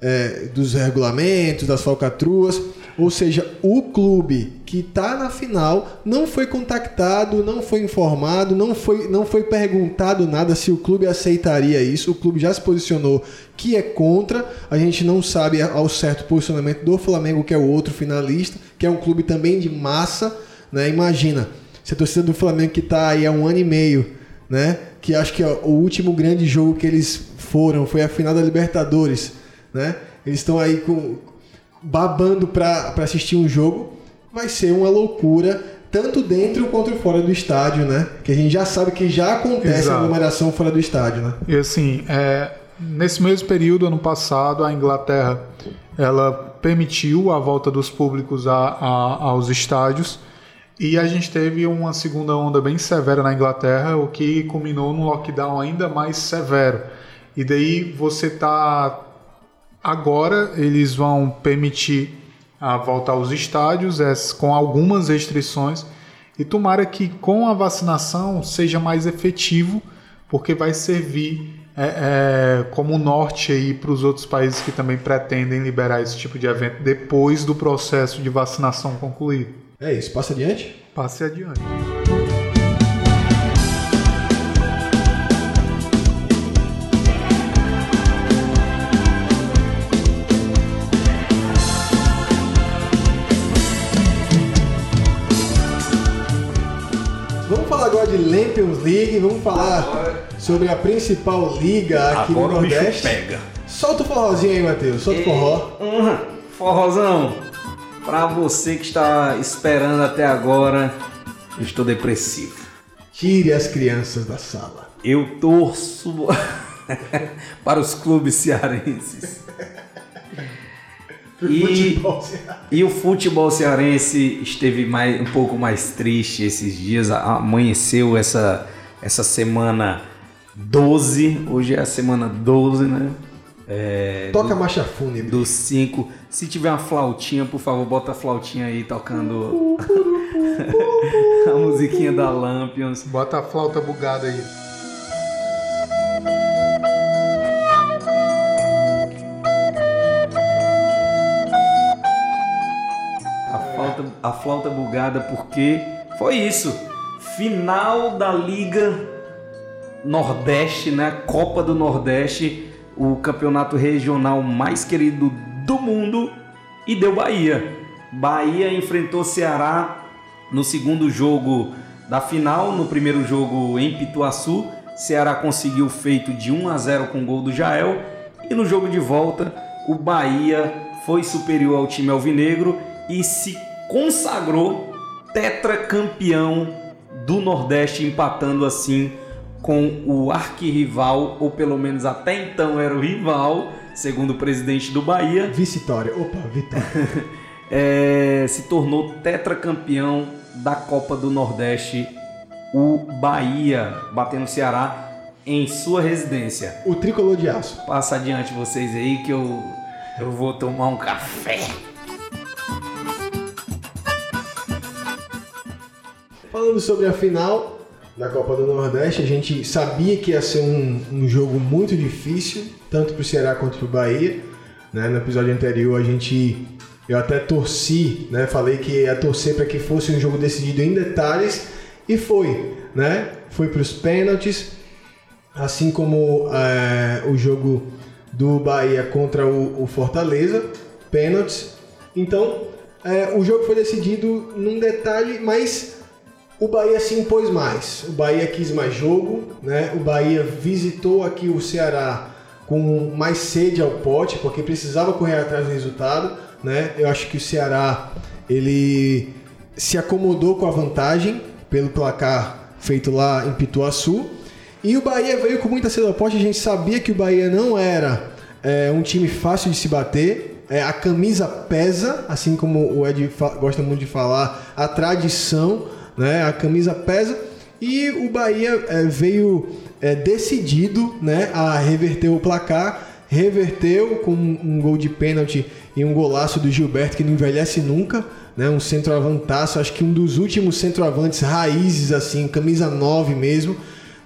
é, dos regulamentos, das falcatruas, ou seja, o clube que está na final não foi contactado, não foi informado, não foi, não foi perguntado nada se o clube aceitaria isso. O clube já se posicionou que é contra. A gente não sabe ao certo o posicionamento do Flamengo, que é o outro finalista, que é um clube também de massa. Né? Imagina, se a torcida do Flamengo que está aí há um ano e meio, né? que acho que ó, o último grande jogo que eles foram foi a final da Libertadores. Né? Eles estão aí com, babando para assistir um jogo, vai ser uma loucura, tanto dentro quanto fora do estádio, né? Que a gente já sabe que já acontece Exato. a aglomeração fora do estádio, né? E assim, é, nesse mesmo período, ano passado, a Inglaterra ela permitiu a volta dos públicos a- a- aos estádios e a gente teve uma segunda onda bem severa na Inglaterra, o que culminou num lockdown ainda mais severo. E daí você tá agora eles vão permitir a volta aos estádios é, com algumas restrições e tomara que com a vacinação seja mais efetivo porque vai servir é, é, como norte aí para os outros países que também pretendem liberar esse tipo de evento depois do processo de vacinação concluído. É isso, passa adiante. Passe adiante. Agora de Lampions League, vamos falar sobre a principal liga aqui Agora no o bicho Nordeste. pega. Solta o forrozinho aí, Matheus, solta o forró. Uhum. Forrozão, pra você que está esperando até agora, eu estou depressivo. Tire as crianças da sala. Eu torço *laughs* para os clubes cearenses. *laughs* E, *laughs* e o futebol cearense esteve mais, um pouco mais triste esses dias. Amanheceu essa, essa semana 12. Hoje é a semana 12, né? É, Toca a marcha fúnebre. dos 5. Se tiver uma flautinha, por favor, bota a flautinha aí tocando *laughs* a musiquinha da Lampions. Bota a flauta bugada aí. Flauta, bugada porque foi isso. Final da Liga Nordeste, né? Copa do Nordeste, o campeonato regional mais querido do mundo e deu Bahia. Bahia enfrentou Ceará no segundo jogo da final, no primeiro jogo em Pituaçu. Ceará conseguiu feito de 1 a 0 com o gol do Jael e no jogo de volta o Bahia foi superior ao time alvinegro e se consagrou tetracampeão do Nordeste, empatando assim com o arquirrival, ou pelo menos até então era o rival, segundo o presidente do Bahia, Vitória. Opa, vitória. *laughs* é, se tornou tetracampeão da Copa do Nordeste, o Bahia, batendo o Ceará em sua residência. o tricolor de aço. Passa adiante vocês aí que eu, eu vou tomar um café. Falando sobre a final da Copa do Nordeste, a gente sabia que ia ser um, um jogo muito difícil, tanto para o Ceará quanto para o Bahia. Né? No episódio anterior, a gente eu até torci, né? falei que ia torcer para que fosse um jogo decidido em detalhes, e foi. Né? Foi para os pênaltis, assim como é, o jogo do Bahia contra o, o Fortaleza, pênaltis. Então, é, o jogo foi decidido num detalhe, mas o Bahia se impôs mais. O Bahia quis mais jogo, né? O Bahia visitou aqui o Ceará com mais sede ao pote, porque precisava correr atrás do resultado, né? Eu acho que o Ceará ele se acomodou com a vantagem, pelo placar feito lá em Pituaçu. E o Bahia veio com muita sede oposta. A gente sabia que o Bahia não era é, um time fácil de se bater. É, a camisa pesa, assim como o Ed gosta muito de falar, a tradição, né? A camisa pesa. E o Bahia é, veio é, decidido né, a reverter o placar. Reverteu com um gol de pênalti e um golaço do Gilberto que não envelhece nunca né? Um centroavantaço, acho que um dos últimos centroavantes raízes, assim, camisa 9 mesmo,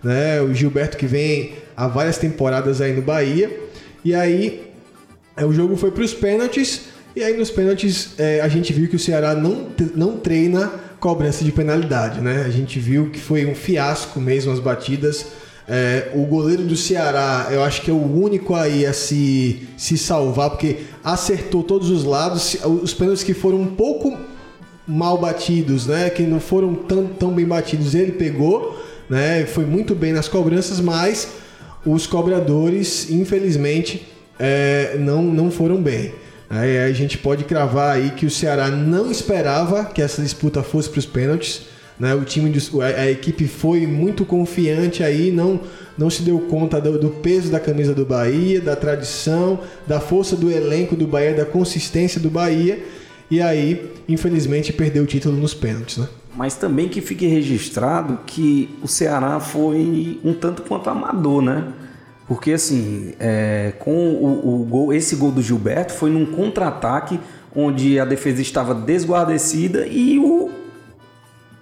né? O Gilberto que vem há várias temporadas aí no Bahia. E aí é, o jogo foi para os pênaltis. E aí nos pênaltis é, a gente viu que o Ceará não, não treina cobrança de penalidade, né? A gente viu que foi um fiasco mesmo as batidas. É, o goleiro do Ceará, eu acho que é o único aí a se, se salvar, porque acertou todos os lados. Os pênaltis que foram um pouco mal batidos, né? Que não foram tão, tão bem batidos, ele pegou, né? Foi muito bem nas cobranças, mas os cobradores, infelizmente, é, não, não foram bem. Aí a gente pode cravar aí que o Ceará não esperava que essa disputa fosse para os pênaltis. Né? O time, a, a, equipe foi muito confiante aí, não, não se deu conta do, do, peso da camisa do Bahia, da tradição, da força do elenco do Bahia, da consistência do Bahia. E aí, infelizmente, perdeu o título nos pênaltis, né? Mas também que fique registrado que o Ceará foi um tanto quanto amador, né? Porque assim, é, com o, o gol, esse gol do Gilberto foi num contra-ataque onde a defesa estava desguarnecida e o,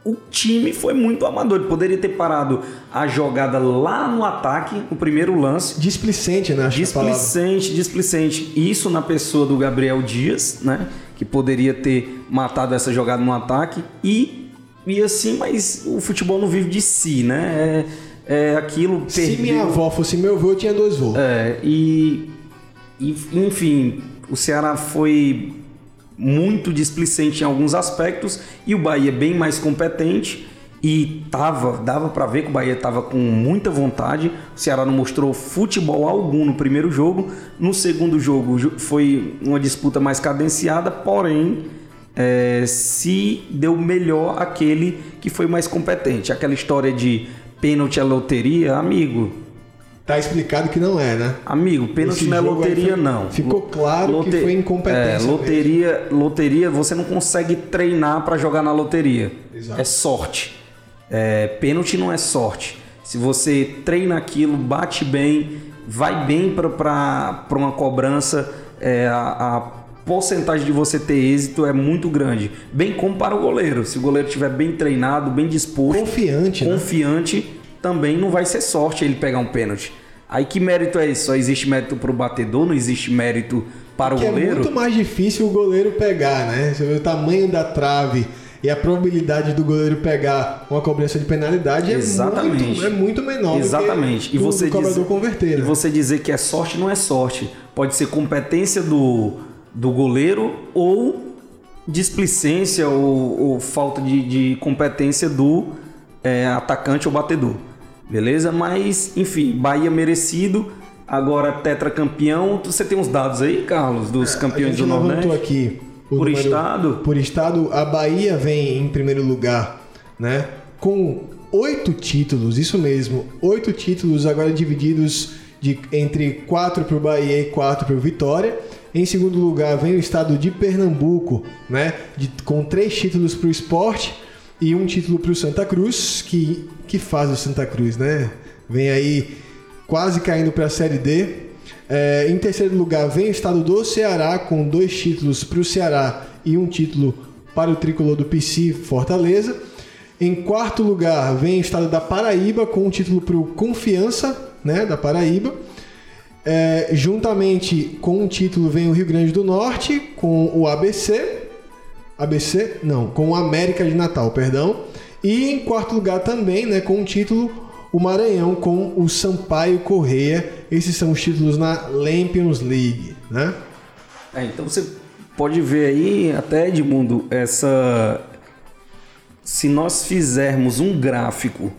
o time foi muito amador. Ele poderia ter parado a jogada lá no ataque, o primeiro lance. Displicente, né? Acho displicente, displicente. Isso na pessoa do Gabriel Dias, né? Que poderia ter matado essa jogada no ataque. E, e assim, mas o futebol não vive de si, né? É, é aquilo. Se perdeu. minha avó fosse meu avô, eu tinha dois voos. É, e, e. Enfim, o Ceará foi muito displicente em alguns aspectos e o Bahia bem mais competente e tava, dava para ver que o Bahia estava com muita vontade. O Ceará não mostrou futebol algum no primeiro jogo. No segundo jogo foi uma disputa mais cadenciada, porém é, se deu melhor aquele que foi mais competente. Aquela história de pênalti à loteria, amigo, Tá explicado que não é, né? Amigo, pênalti não é loteria, foi, não. Ficou claro Lote... que foi incompetência. É, loteria, mesmo. loteria, você não consegue treinar para jogar na loteria. Exato. É sorte. É, pênalti não é sorte. Se você treina aquilo, bate bem, vai bem para uma cobrança, é, a, a porcentagem de você ter êxito é muito grande. Bem como para o goleiro. Se o goleiro estiver bem treinado, bem disposto, confiante, né? confiante né? também não vai ser sorte ele pegar um pênalti. Aí que mérito é esse? Só existe mérito para o batedor, não existe mérito para o goleiro? É muito mais difícil o goleiro pegar, né? Você vê o tamanho da trave e a probabilidade do goleiro pegar uma cobrança de penalidade Exatamente. é muito, é muito menor Exatamente. e você cobrador diz, converter. Né? E você dizer que é sorte não é sorte. Pode ser competência do, do goleiro ou displicência ou, ou falta de, de competência do é, atacante ou batedor beleza? Mas, enfim, Bahia merecido, agora tetracampeão. Você tem uns dados aí, Carlos, dos é, campeões do Nordeste? aqui. Por número, estado? Por estado, a Bahia vem em primeiro lugar, né? Com oito títulos, isso mesmo, oito títulos agora divididos de, entre quatro para o Bahia e quatro para o Vitória. Em segundo lugar vem o estado de Pernambuco, né? De, com três títulos para o esporte e um título para o Santa Cruz, que, que faz o Santa Cruz, né? Vem aí quase caindo para a Série D. É, em terceiro lugar vem o estado do Ceará, com dois títulos para o Ceará e um título para o tricolor do PC Fortaleza. Em quarto lugar vem o estado da Paraíba, com um título para o Confiança, né, da Paraíba. É, juntamente com um título vem o Rio Grande do Norte, com o ABC. ABC? Não, com o América de Natal, perdão. E em quarto lugar também, né, com o título o Maranhão com o Sampaio Correia. Esses são os títulos na Lampions League, né? É, então você pode ver aí, até Edmundo, essa. Se nós fizermos um gráfico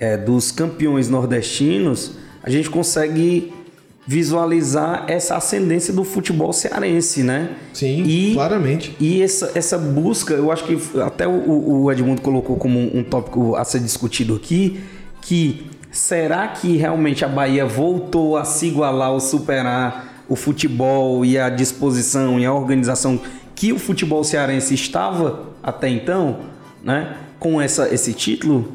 é, dos campeões nordestinos, a gente consegue visualizar essa ascendência do futebol cearense, né? Sim, e, claramente. E essa, essa busca, eu acho que até o, o Edmundo colocou como um tópico a ser discutido aqui, que será que realmente a Bahia voltou a se igualar ou superar o futebol e a disposição e a organização que o futebol cearense estava até então, né? Com essa, esse título?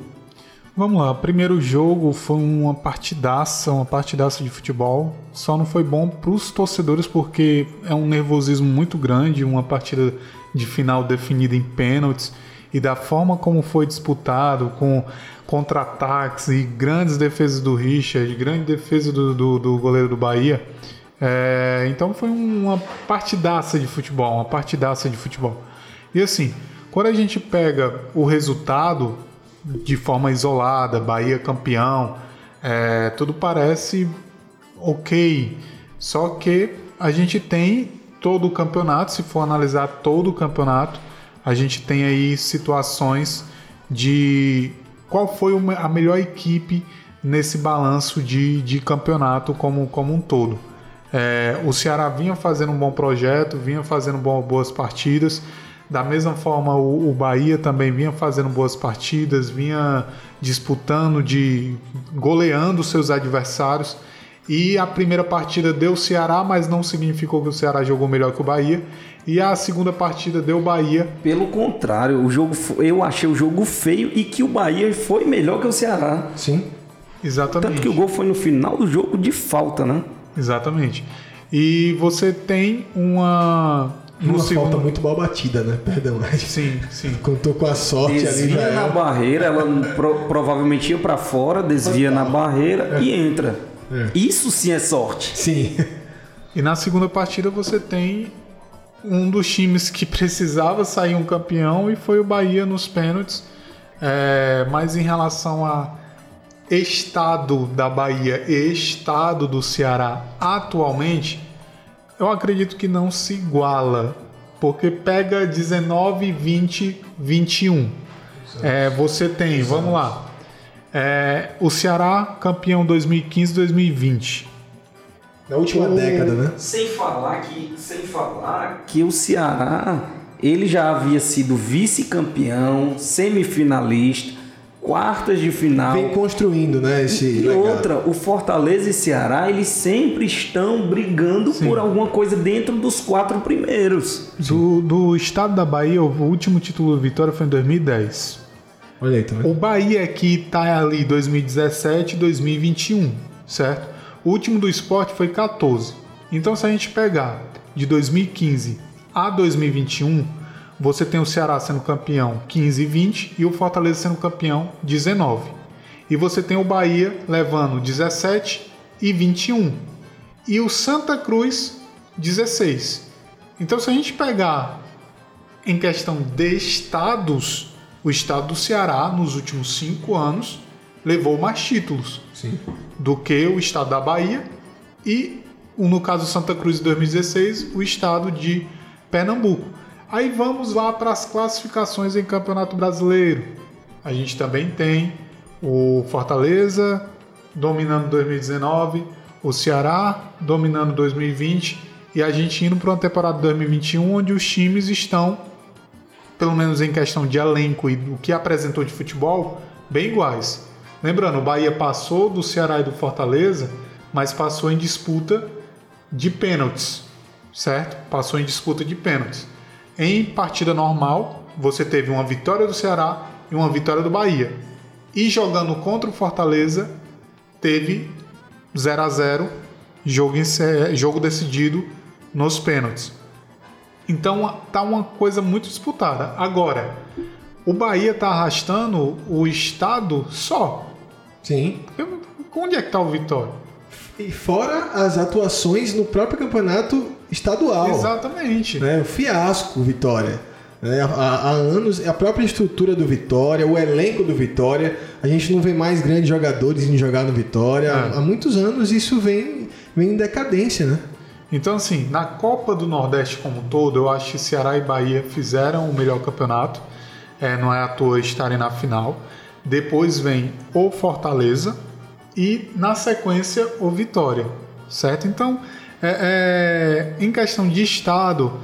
Vamos lá, primeiro jogo foi uma partidaça, uma partidaça de futebol. Só não foi bom para os torcedores porque é um nervosismo muito grande, uma partida de final definida em pênaltis e da forma como foi disputado, com contra-ataques e grandes defesas do Richard, grande defesa do, do, do goleiro do Bahia. É, então foi uma partidaça de futebol, uma partidaça de futebol. E assim, quando a gente pega o resultado de forma isolada, Bahia campeão, é, tudo parece ok. Só que a gente tem todo o campeonato, se for analisar todo o campeonato, a gente tem aí situações de qual foi a melhor equipe nesse balanço de, de campeonato como, como um todo. É, o Ceará vinha fazendo um bom projeto, vinha fazendo boas partidas, da mesma forma, o, o Bahia também vinha fazendo boas partidas, vinha disputando, de goleando seus adversários. E a primeira partida deu o Ceará, mas não significou que o Ceará jogou melhor que o Bahia. E a segunda partida deu o Bahia. Pelo contrário, o jogo eu achei o jogo feio e que o Bahia foi melhor que o Ceará. Sim. Exatamente. Tanto que o gol foi no final do jogo de falta, né? Exatamente. E você tem uma uma segundo... falta muito mal batida, né? Perdão. Sim, sim. *laughs* Contou com a sorte desvia ali. Desvia na barreira, ela pro, provavelmente ia para fora, desvia na barreira é. e entra. É. Isso sim é sorte. Sim. E na segunda partida você tem um dos times que *laughs* precisava sair um campeão e foi o Bahia nos pênaltis. É, mas em relação a estado da Bahia e estado do Ceará atualmente, eu acredito que não se iguala, porque pega 19, 20, 21. É, você tem, Exato. vamos lá, é, o Ceará campeão 2015, 2020. Na última o, década, né? Sem falar que, sem falar que o Ceará ele já havia sido vice-campeão, semifinalista quartas de final. Vem construindo, né? Esse e legado. outra, o Fortaleza e Ceará, eles sempre estão brigando Sim. por alguma coisa dentro dos quatro primeiros. Do, do estado da Bahia, o último título de vitória foi em 2010. Olha aí, também. O Bahia aqui tá ali 2017 2021, certo? O último do esporte foi 14. Então, se a gente pegar de 2015 a 2021 você tem o Ceará sendo campeão 15 e 20 e o Fortaleza sendo campeão 19. E você tem o Bahia levando 17 e 21. E o Santa Cruz 16. Então se a gente pegar em questão de estados, o estado do Ceará nos últimos cinco anos levou mais títulos Sim. do que o estado da Bahia e, no caso Santa Cruz em 2016, o estado de Pernambuco. Aí vamos lá para as classificações em Campeonato Brasileiro. A gente também tem o Fortaleza dominando 2019, o Ceará dominando 2020 e a gente indo para uma temporada 2021 onde os times estão, pelo menos em questão de elenco e do que apresentou de futebol, bem iguais. Lembrando, o Bahia passou do Ceará e do Fortaleza, mas passou em disputa de pênaltis, certo? Passou em disputa de pênaltis. Em partida normal, você teve uma vitória do Ceará e uma vitória do Bahia. E jogando contra o Fortaleza, teve 0 a 0 jogo, jogo decidido nos pênaltis. Então tá uma coisa muito disputada. Agora, o Bahia tá arrastando o estado só. Sim. Onde é que tá o Vitória? E fora as atuações no próprio campeonato estadual. Exatamente. Né? O fiasco, Vitória. Né? Há, há, anos, a própria estrutura do Vitória, o elenco do Vitória, a gente não vê mais grandes jogadores em jogar no Vitória. É. Há muitos anos isso vem, vem em decadência, né? Então, assim, na Copa do Nordeste como um todo, eu acho que Ceará e Bahia fizeram o melhor campeonato. É, não é à toa estarem na final. Depois vem o Fortaleza, e na sequência o Vitória, certo? Então, é, é, em questão de estado,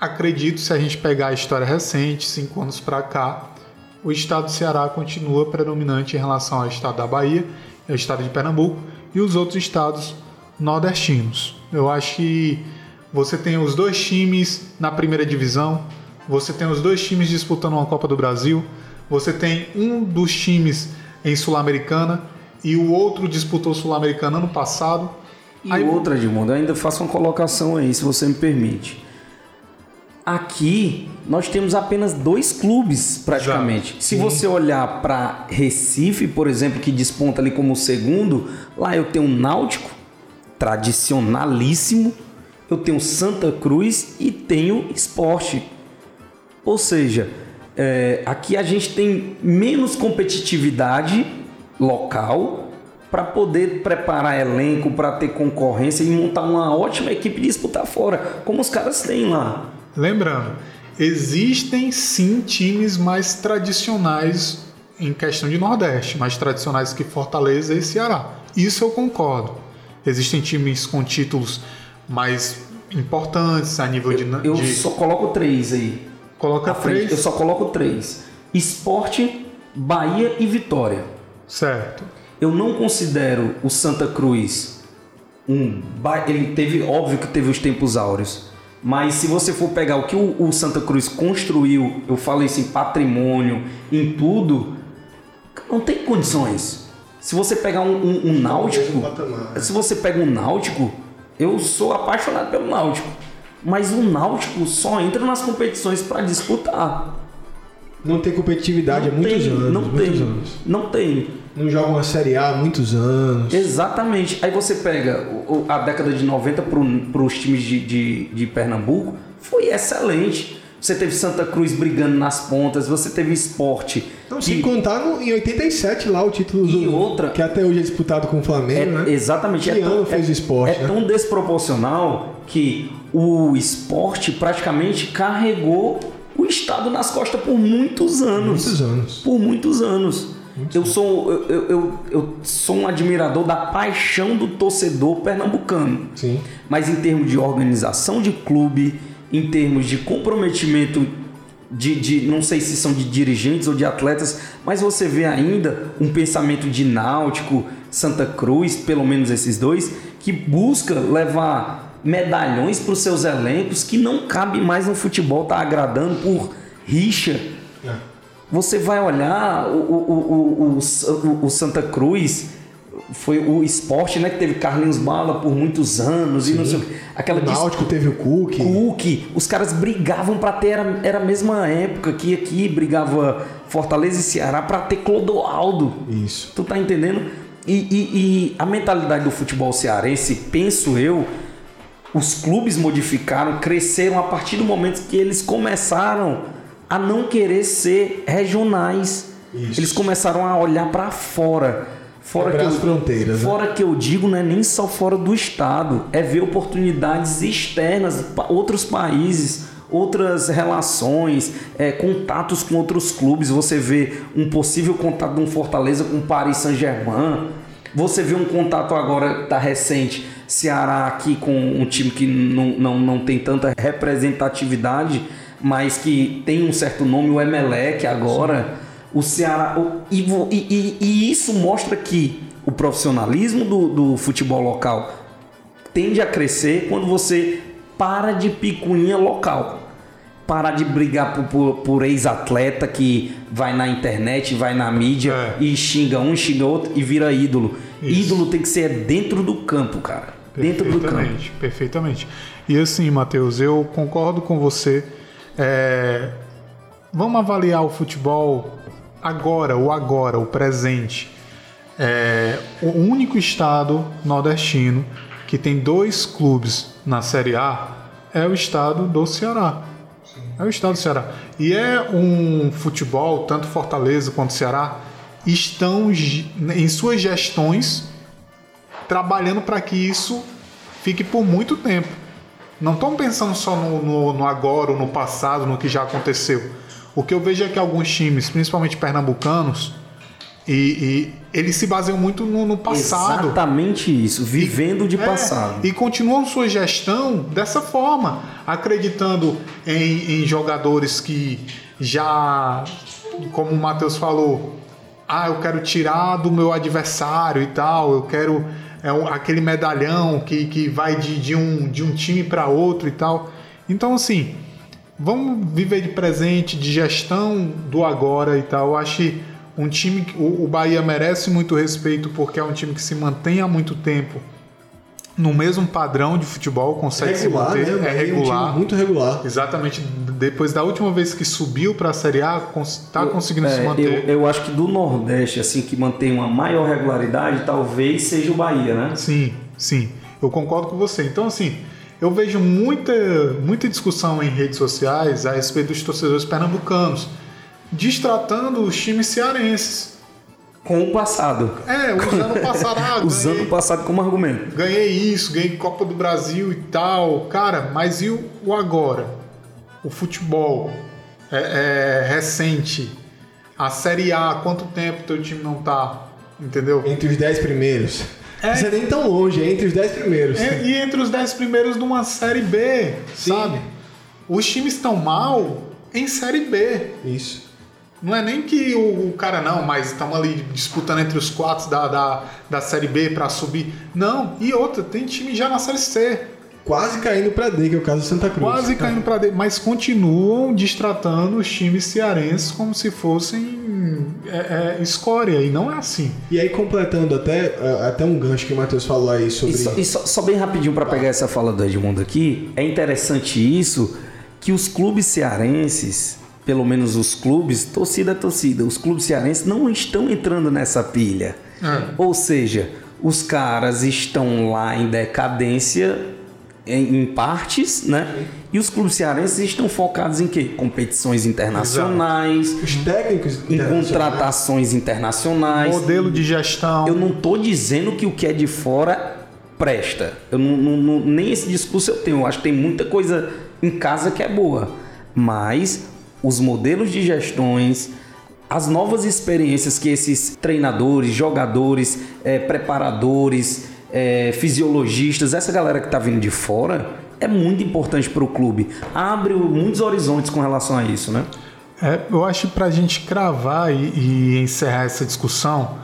acredito se a gente pegar a história recente, cinco anos para cá, o estado do Ceará continua predominante em relação ao estado da Bahia, ao estado de Pernambuco e os outros estados nordestinos. Eu acho que você tem os dois times na primeira divisão, você tem os dois times disputando uma Copa do Brasil, você tem um dos times em Sul-Americana e o outro disputou Sul-Americana ano passado. E aí... outra, Edmundo, eu ainda faço uma colocação aí, se você me permite. Aqui nós temos apenas dois clubes praticamente. Já. Se Sim. você olhar para Recife, por exemplo, que desponta ali como segundo, lá eu tenho o Náutico, tradicionalíssimo, eu tenho Santa Cruz e tenho Esporte. Ou seja, é, aqui a gente tem menos competitividade local para poder preparar elenco, para ter concorrência e montar uma ótima equipe de disputar fora, como os caras têm lá. Lembrando, existem sim times mais tradicionais em questão de Nordeste, mais tradicionais que Fortaleza e Ceará. Isso eu concordo. Existem times com títulos mais importantes a nível de. Eu, de... só coloco três aí. Coloca três. Eu só coloco três: Esporte, Bahia e Vitória. Certo. Eu não considero o Santa Cruz um. Ele teve, óbvio que teve os tempos áureos mas se você for pegar o que o, o Santa Cruz construiu, eu falo isso em patrimônio, em tudo, não tem condições. Se você pegar um, um, um náutico, se você pega um náutico, eu sou apaixonado pelo náutico. Mas o náutico só entra nas competições para disputar. Não tem competitividade não há muitos tem, anos. Não muitos tem. Anos. Não tem. Não joga uma Série A há muitos anos. Exatamente. Aí você pega a década de 90 para os times de, de, de Pernambuco, foi excelente. Você teve Santa Cruz brigando nas pontas, você teve esporte. Então, que... sem contar no, em 87 lá o título e do, outra, que até hoje é disputado com o Flamengo, é, né? Exatamente. Que é ano tão, fez é, esporte. É né? tão desproporcional que o esporte praticamente carregou o Estado nas costas por muitos anos. Muitos anos. Por muitos anos. Muito eu sou, eu, eu, eu, sou um admirador da paixão do torcedor pernambucano. Sim. Mas em termos de organização de clube, em termos de comprometimento de, de, não sei se são de dirigentes ou de atletas, mas você vê ainda um pensamento de Náutico, Santa Cruz, pelo menos esses dois, que busca levar medalhões para os seus elencos que não cabe mais no futebol, tá agradando por rixa. Você vai olhar o, o, o, o, o Santa Cruz, foi o esporte, né? Que teve Carlinhos Bala por muitos anos Sim. e não sei aquela o Náutico teve o Cook. Cook, os caras brigavam para ter era, era a mesma época que aqui brigava Fortaleza e Ceará para ter Clodoaldo. Isso. Tu tá entendendo? E, e, e a mentalidade do futebol cearense, penso eu, os clubes modificaram, cresceram a partir do momento que eles começaram a não querer ser regionais. Isso. Eles começaram a olhar para fora. Fora que, eu, fronteiras, né? fora né? que eu digo, não é nem só fora do estado, é ver oportunidades externas, outros países, outras relações, é, contatos com outros clubes. Você vê um possível contato de um Fortaleza com Paris Saint-Germain. Você vê um contato agora da recente Ceará aqui com um time que não, não, não tem tanta representatividade mas que tem um certo nome, o Emelec agora, Sim. o Ceará. O, e, e, e, isso mostra que o profissionalismo do, do futebol local tende a crescer quando você para de picuinha local. Parar de brigar por, por, por ex-atleta que vai na internet, vai na mídia é. e xinga um, xinga outro e vira ídolo. Isso. Ídolo tem que ser dentro do campo, cara. Dentro do campo. Perfeitamente. E assim, Matheus, eu concordo com você é, vamos avaliar o futebol agora, o agora, o presente. É, o único estado nordestino que tem dois clubes na Série A é o estado do Ceará. É o estado do Ceará. E é um futebol, tanto Fortaleza quanto Ceará, estão em suas gestões trabalhando para que isso fique por muito tempo não estão pensando só no, no, no, agora ou no passado, no que já aconteceu. O que eu vejo é que alguns times, principalmente pernambucanos, E, e eles se baseiam muito no, no passado. Exatamente isso, vivendo de É, passado. E continuam sua gestão dessa forma, acreditando em, em jogadores que já, como o Matheus falou, ah, eu quero tirar do meu adversário e tal, eu quero é, um- aquele medalhão que, que vai de, de, um, de um time para outro e tal. Então, assim, vamos viver de presente, de gestão do agora e tal. Eu acho um time, o, o Bahia merece muito respeito porque é um time que se mantém há muito tempo no mesmo padrão de futebol, consegue regular, se né? manter, O é um time regular. muito regular. Exatamente, depois da última vez que subiu para a Série A, está conseguindo se É, manter. eu, eu acho que do Nordeste, assim, que mantém uma maior regularidade, talvez seja o Bahia, né? Sim, sim, eu concordo com você. Então, assim, eu vejo muita, muita discussão em redes sociais a respeito dos torcedores pernambucanos, distratando os times cearenses. Com o passado. É, usando o passado. ah, *laughs* Usando ganhei- o passado como argumento. ganhei isso, ganhei Copa do Brasil e tal. Cara, mas e o, o agora? O futebol é, é recente. A Série A, quanto tempo teu time não tá? Entendeu? Entre os 10 primeiros. É. Não é nem tão longe, é entre os 10 primeiros. E, e entre os 10 primeiros de uma Série B, sabe? Os times estão mal em Série B. Isso. Não é nem que o, o cara não, mas estamos ali disputando entre os quatro da, da, da Série B para subir. Não, e outra, tem time já na Série C. Quase caindo pra D, que é o caso do Santa Cruz. Quase caindo para dentro, mas continuam distratando os times cearenses como se fossem é, é, escória, e não é assim. E aí, completando até, eh, até um gancho que o Matheus falou aí sobre. E, só, e só- só bem rapidinho para pegar essa fala do Edmundo aqui, é interessante isso que os clubes cearenses, pelo menos os clubes, torcida é torcida, os clubes cearenses não estão entrando nessa pilha. Ou seja, os caras estão lá em decadência em, em partes, né? E os clubes cearenses estão focados em quê? Competições internacionais, Os técnicos. em internacionais- contratações internacionais. Modelo de gestão. Eu não tô dizendo que o que é de fora presta. Eu não, não- não- nem esse discurso eu tenho. Eu acho que tem muita coisa em casa que é boa. Mas os modelos de gestões, as novas experiências que esses treinadores, jogadores, eh, preparadores, eh, fisiologistas, essa galera que tá vindo de fora, é muito importante para o clube. Abre muitos horizontes com relação a isso, né? É, eu acho que para a gente cravar e, e encerrar essa discussão,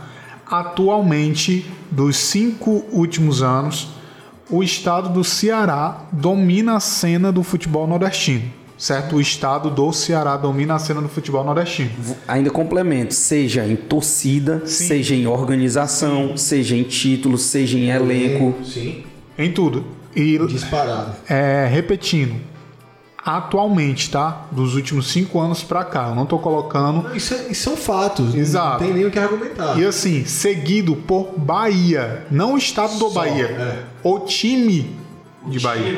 atualmente, dos cinco últimos anos, o estado do Ceará domina a cena do futebol nordestino. Certo? O estado do Ceará domina a cena do futebol nordestino. Ainda complemento, seja em torcida, seja em organização, seja em título, seja em elenco. Sim. Em tudo. E Disparado. é, repetindo, atualmente, tá? Dos últimos cinco anos para cá, eu não tô colocando Isso, é- isso são fatos. Exato. Não tem nem o que argumentar. E assim, seguido por Bahia. Não o estado do Só, Bahia. é. O time de Bahia.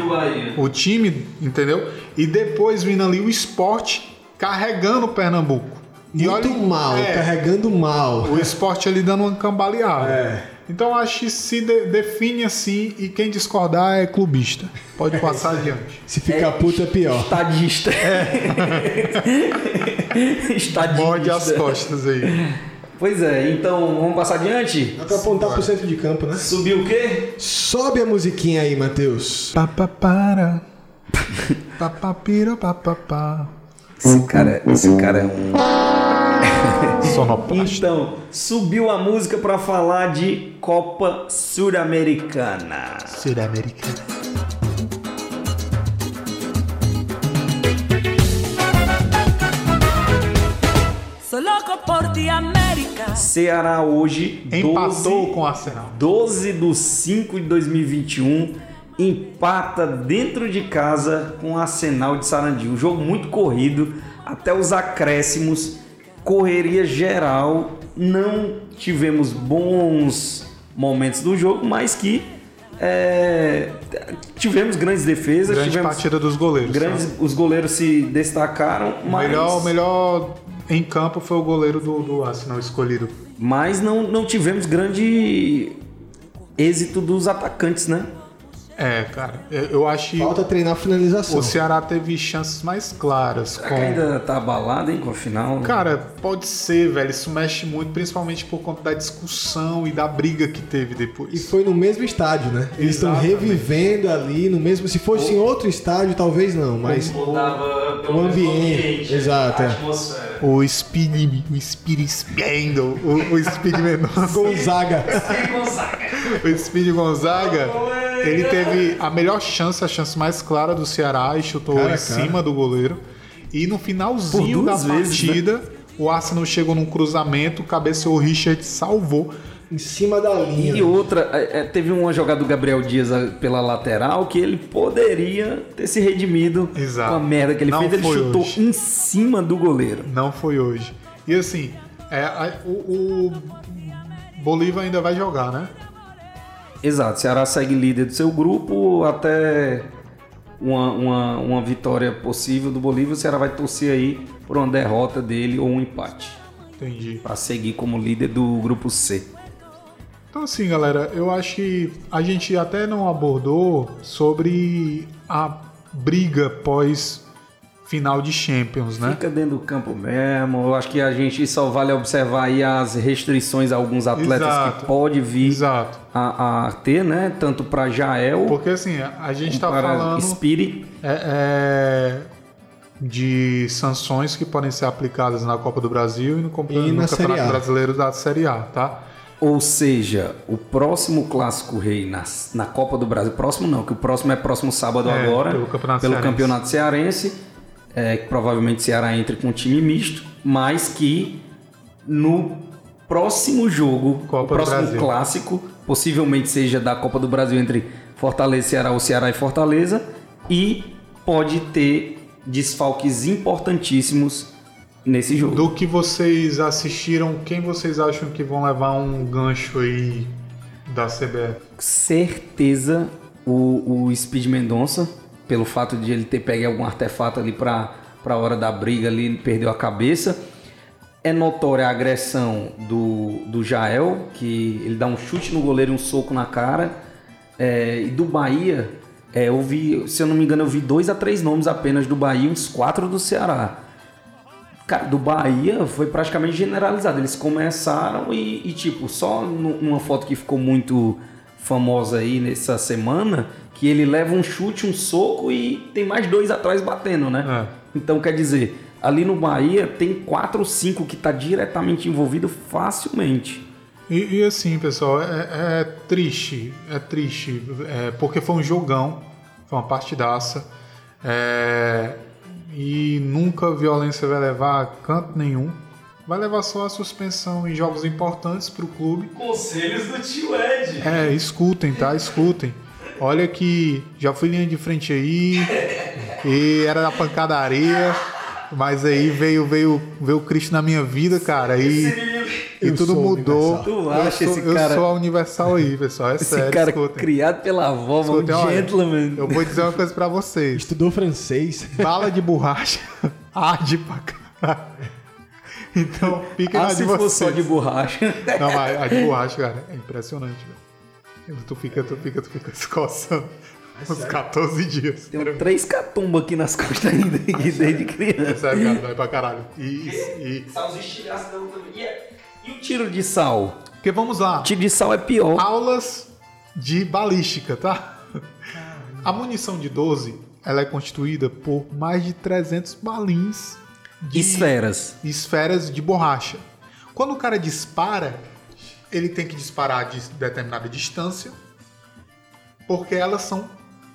O time, entendeu? E depois vindo ali o esporte carregando o Pernambuco. E Muito olha- mal, é, carregando mal. o esporte ali dando uma cambaleada. É. Então acho que se de- define assim e quem discordar é clubista. Pode passar *laughs* adiante. Se ficar puto é pior. Estadista. *laughs* Estadista. Morde as costas aí. Pois é, então vamos passar adiante? Dá pra apontar pro centro de campo, né? Subiu o quê? Sobe a musiquinha aí, Matheus. Papapara. Papapira, papapá. Esse cara, esse cara é um. *laughs* Sonoplasta. Então, subiu a música para falar de Copa Sul-Americana. Sul-Americana. Soy loco por ti, América. Ceará hoje Empatou 12, com o Arsenal. 12 do 5 de 2021 empata dentro de casa com o Arsenal de Sarandi. Um jogo muito corrido, até os acréscimos, correria geral. Não tivemos bons momentos do jogo, mas que é, tivemos grandes defesas, Grande tivemos partida dos goleiros. grandes, os goleiros se destacaram, mas melhor, melhor em campo foi o goleiro do, do Arsenal escolhido. mas não, não tivemos grande êxito dos atacantes, né? É, cara, eu, eu acho que Falta treinar a finalização. o Ceará teve chances mais claras Será com. que ainda tá abalado, hein, com a final? Cara, pode ser, velho. Isso mexe muito, principalmente por conta da discussão e da briga que teve E depois. foi no mesmo estádio, né? Eles estão revivendo ali no mesmo. Se fosse em outro estádio, talvez não, mas. Mudava O ambiente, exato, a é. atmosfera. O Speed, o Speed Spendle, o, o Speed Mendonça, Gonzaga. o Speed Gonzaga, ele teve a melhor chance, a chance mais clara do Ceará e chutou Cara em cara. cima do goleiro. E no finalzinho da vezes, né? partida, o Arsenal chegou num cruzamento, cabeceou o Richard, salvou. em cima da linha. E outra, é, é, teve uma jogada do Gabriel Dias pela lateral que ele poderia ter se redimido Exato. com a merda que ele Não fez. Ele foi chutou hoje. em cima do goleiro. Não foi hoje. E assim, é, a- o, o Bolívar ainda vai jogar, né? Exato, o Ceará segue líder do seu grupo até uma, uma, uma vitória possível do Bolívia. O Ceará vai torcer aí por uma derrota dele ou um empate Entendi. para seguir como líder do grupo C. Então assim, galera, eu acho que a gente até não abordou sobre a briga pós final de Champions, né? Fica dentro do campo mesmo. Eu acho que a gente só vale observar aí as restrições a alguns atletas Exato. que pode vir Exato. a, a ter, né? Tanto para Jael Porque assim, a gente tá para falando Spiri. é, é, de sanções que podem ser aplicadas na Copa do Brasil e no, E no Campeonato A. Brasileiro da Série A, tá? Ou seja, o próximo Clássico Rei na, na Copa do Brasil, próximo não, que o próximo é próximo sábado É, agora, pelo Campeonato pelo Cearense. Campeonato Cearense, é, que provavelmente o Ceará entre com um time misto, mas que no próximo jogo, Copa próximo clássico, possivelmente seja da Copa do Brasil entre Fortaleza e Ceará ou Ceará e Fortaleza, e pode ter desfalques importantíssimos nesse jogo. Do que vocês assistiram, quem vocês acham que vão levar um gancho aí da CBF? certeza o, o Speed Mendonça, pelo fato de ele ter pego algum artefato ali para a hora da briga ali, ele perdeu a cabeça. É notória a agressão do, do Jael, que ele dá um chute no goleiro e um soco na cara. É, e do Bahia, é, eu vi, se eu não me engano, eu vi dois a três nomes apenas do Bahia e uns quatro do Ceará. Cara, do Bahia foi praticamente generalizado. Eles começaram e, e, tipo, só nu- numa foto que ficou muito famosa aí nessa semana, que ele leva um chute, um soco e tem mais dois atrás batendo, né? Então, quer dizer, ali no Bahia tem quatro ou cinco que tá diretamente envolvido facilmente. E, e assim, pessoal, é, é triste, é triste, é, porque foi um jogão, foi uma partidaça, é, e nunca a violência vai levar a canto nenhum, vai levar só a suspensão em jogos importantes para o clube. Conselhos do tio Ed. É, escutem, tá? Escutem. Olha que já fui linha de frente aí e era da pancadaria, mas aí veio veio veio o Cristo na minha vida, cara, e, e Eu tudo mudou. Tu eu acha sou, esse eu cara- sou a universal aí, pessoal, é Esse sério, cara escutem. criado pela avó, um Escutem, olha, gentleman. Eu vou dizer uma coisa pra vocês. Estudou francês. Bala de borracha *laughs* arde pra caralho. *laughs* Então, fiquem Ah, na se de for vocês. só de borracha. *laughs* Não, mas a de borracha, cara, é impressionante, velho. Tu fica, tu fica, tu fica se coçando uns 14 dias. Tem um três catumbas aqui nas costas ainda, aqui desde É criança. sério, cara, vai pra caralho. E, e- Sal estilhaços. E, é- e o tiro de sal? Porque vamos lá. Tiro de sal é pior. Aulas de balística, tá? A munição de 12, ela é constituída por mais de 300 balins de Esferas. esferas de borracha. Quando o cara dispara, ele tem que disparar de determinada distância, porque elas são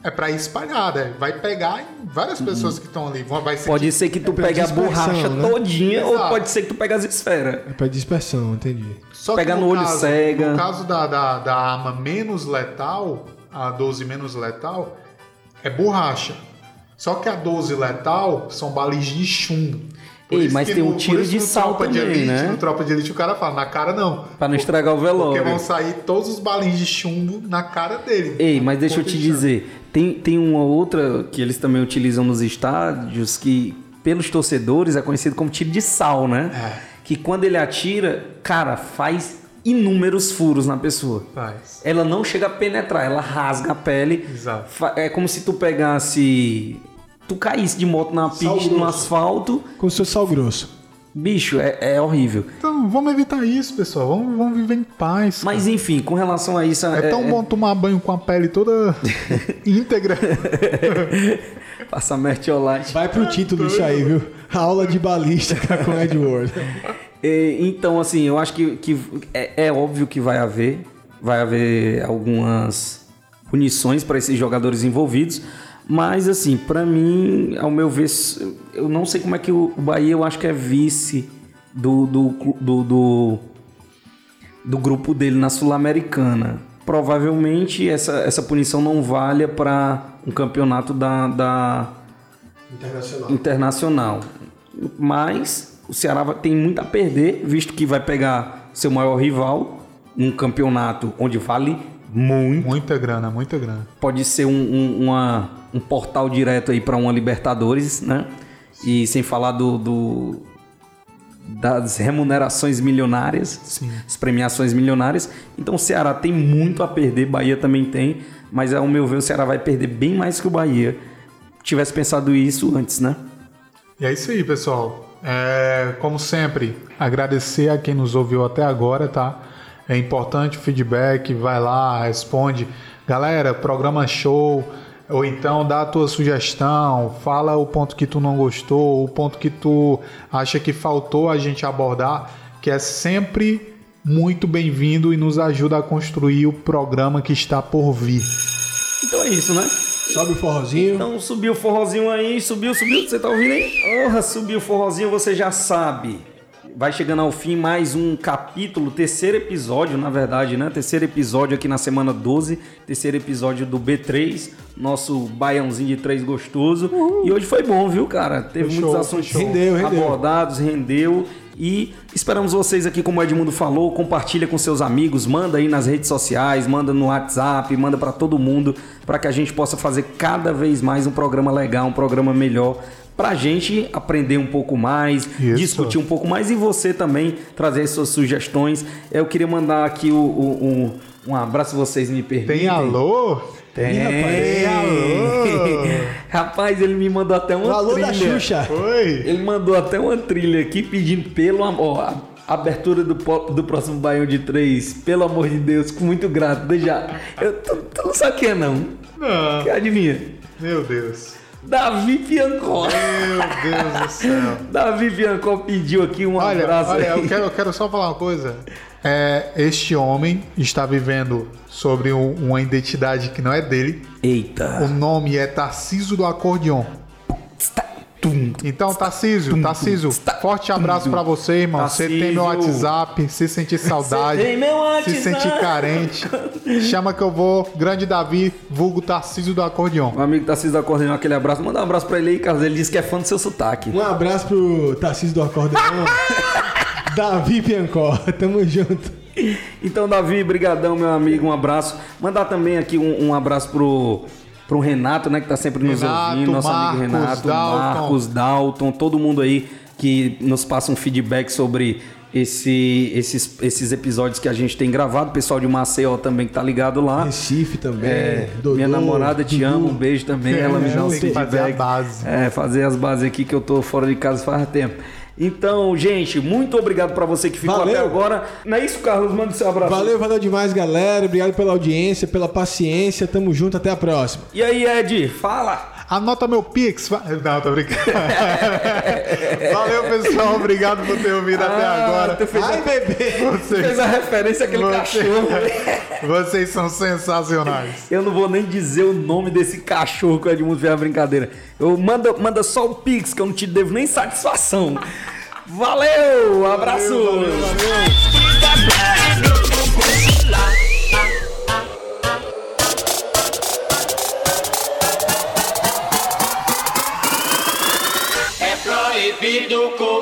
é para espalhar, né? Vai pegar em várias pessoas que estão ali, vão- vai ser Pode ser que tu pela pegue a borracha né? todinha ou Exato. pode ser que tu pegue as esferas. É pra dispersão, entendi. Só Pegar que no olho, caso, cega. No caso da, da, da arma menos letal, a 12 menos letal, é borracha. Só que a 12 letal são balis de chumbo. Por Ei, mas tem um por tiro de no sal Tropa de também, elite, né? No Tropa de Elite o cara fala, na cara não. Pra não estragar o Porque velório. vão sair todos os balins de chumbo na cara dele. Ei, mas deixa eu te de dizer, tem, tem uma outra que eles também utilizam nos estádios que, pelos torcedores, é conhecido como tiro de sal, né? É. Que quando ele atira, cara, faz inúmeros furos na pessoa. Faz. Ela não chega a penetrar, ela rasga a pele. Exato. É como se tu pegasse. Tu caísse de moto na pista, no asfalto. Com seu sal grosso. Bicho, é, é horrível. Então, vamos evitar isso, pessoal. Vamos, vamos viver em paz. cara. Mas enfim, com relação a isso. é, tão bom tomar banho com a pele toda *laughs* íntegra. *laughs* Passar mertiolate. Vai pro título isso aí, viu? Aula de balística com Edward. É, *laughs* Então, assim, eu acho que, que é, é óbvio que vai haver. Vai haver algumas punições para esses jogadores envolvidos. Mas, assim, para mim, ao meu ver, eu não sei como é que o Bahia, eu acho que é vice do, do, do, do, do grupo dele na Sul-Americana. Provavelmente essa, essa punição não valha para um campeonato da, da, Internacional. internacional. Mas o Ceará tem muito a perder, visto que vai pegar seu maior rival num campeonato onde vale muito. muita grana, muita grana. Pode ser um, um- uma- um portal direto aí para uma Libertadores, né? E sem falar do, do- das remunerações milionárias, Sim. as premiações milionárias. Então o Ceará tem muito a perder, Bahia também tem, mas ao meu ver o Ceará vai perder bem mais que o Bahia. Tivesse pensado isso antes, né? E é isso aí, pessoal. É, como sempre, agradecer a quem nos ouviu até agora, tá? É importante o feedback, vai lá, responde. Galera, programa show, ou então dá a tua sugestão, fala o ponto que tu não gostou, o ponto que tu acha que faltou a gente abordar, que é sempre muito bem-vindo e nos ajuda a construir o programa que está por vir. Então é isso, né? Sobe o forrozinho. Então subiu o forrozinho aí, subiu, subiu, você tá ouvindo aí? Porra, subiu o forrozinho, você já sabe. Vai chegando ao fim mais um capítulo, terceiro episódio, na verdade, né? Terceiro episódio aqui na semana 12, terceiro episódio do B3, nosso baiãozinho de três gostoso. E hoje foi bom, viu, cara? Teve Foi muitos show, show. Rendeu, rendeu. abordados, rendeu. E esperamos vocês aqui, como o Edmundo falou, compartilha com seus amigos, manda aí nas redes sociais, manda no WhatsApp, manda para todo mundo, para que a gente possa fazer cada vez mais um programa legal, um programa melhor, pra gente aprender um pouco mais, Isso. discutir um pouco mais e você também trazer as suas sugestões. Eu queria mandar aqui o, o- um, um abraço, vocês me permitem. Tem alô? Tem, Tem alô? *laughs* Rapaz, ele me mandou até uma O alô trilha. da Xuxa. Oi? Ele mandou até uma trilha aqui pedindo pelo amor. a abertura do, do próximo Baião de Três, pelo amor de Deus, com muito grato. Já. Eu, tu, tu não sabe quem é, não? Não. Que adivinha? Meu Deus. Davi Piancó. Meu Deus do céu. Davi Piancó pediu aqui um Olha, abraço olha eu, quero, eu quero só falar uma coisa. É, este homem está vivendo sobre um- uma identidade que não é dele. O Eita. nome é Tarciso do Acordeon. Tum. Então, Tarcísio, Tarcísio, forte abraço pra você, irmão. Você tem meu. WhatsApp, se sentir saudade, tem meu se sentir carente, chama que eu vou. Grande Davi, vulgo Tarcísio do Acordeon. O amigo Tarcísio da Cordeão, aquele abraço. Manda um abraço pra ele aí, Carlos. Ele disse que é fã do seu sotaque. Um abraço pro Tarcísio do Acordeão. *laughs* Davi Piancó. Tamo junto. Então, Davi, brigadão, meu amigo, um abraço. Mandar também aqui um, um abraço pro, pro Renato, né, que tá sempre nos Renato, ouvindo, nosso amigo Marcos, Renato, Dalton. Marcos, Dalton, todo mundo aí que nos passa um feedback sobre esse, esses, esses episódios que a gente tem gravado. O pessoal de Maceió também que tá ligado lá. Recife também. É, Dodô, minha namorada te Dudu. ama, um beijo também. Ela me *laughs* dá um fazer a feedback. base. É, fazer as bases aqui que eu tô fora de casa faz tempo. Então, gente, muito obrigado pra você que ficou Valeu. até agora. Não é isso, Carlos? Manda seu abraço. Valeu, valeu demais, galera. Obrigado pela audiência, pela paciência. Tamo junto, até a próxima. E aí, Ed, fala! Anota meu Pix. Não, tô brincando. *laughs* Valeu, pessoal. Obrigado por ter ouvido até Ah, agora. tu fez, Ai, a, bebê! fez Vocês, a referência àquele Você- cachorro. *laughs* vocês são sensacionais. Eu não vou nem dizer o nome desse cachorro que o Edmundo fez a brincadeira. Eu manda, manda só o Pix, que eu não te devo nem satisfação. Valeu! Abraço! Valeu, valeu. É proibido cochilar.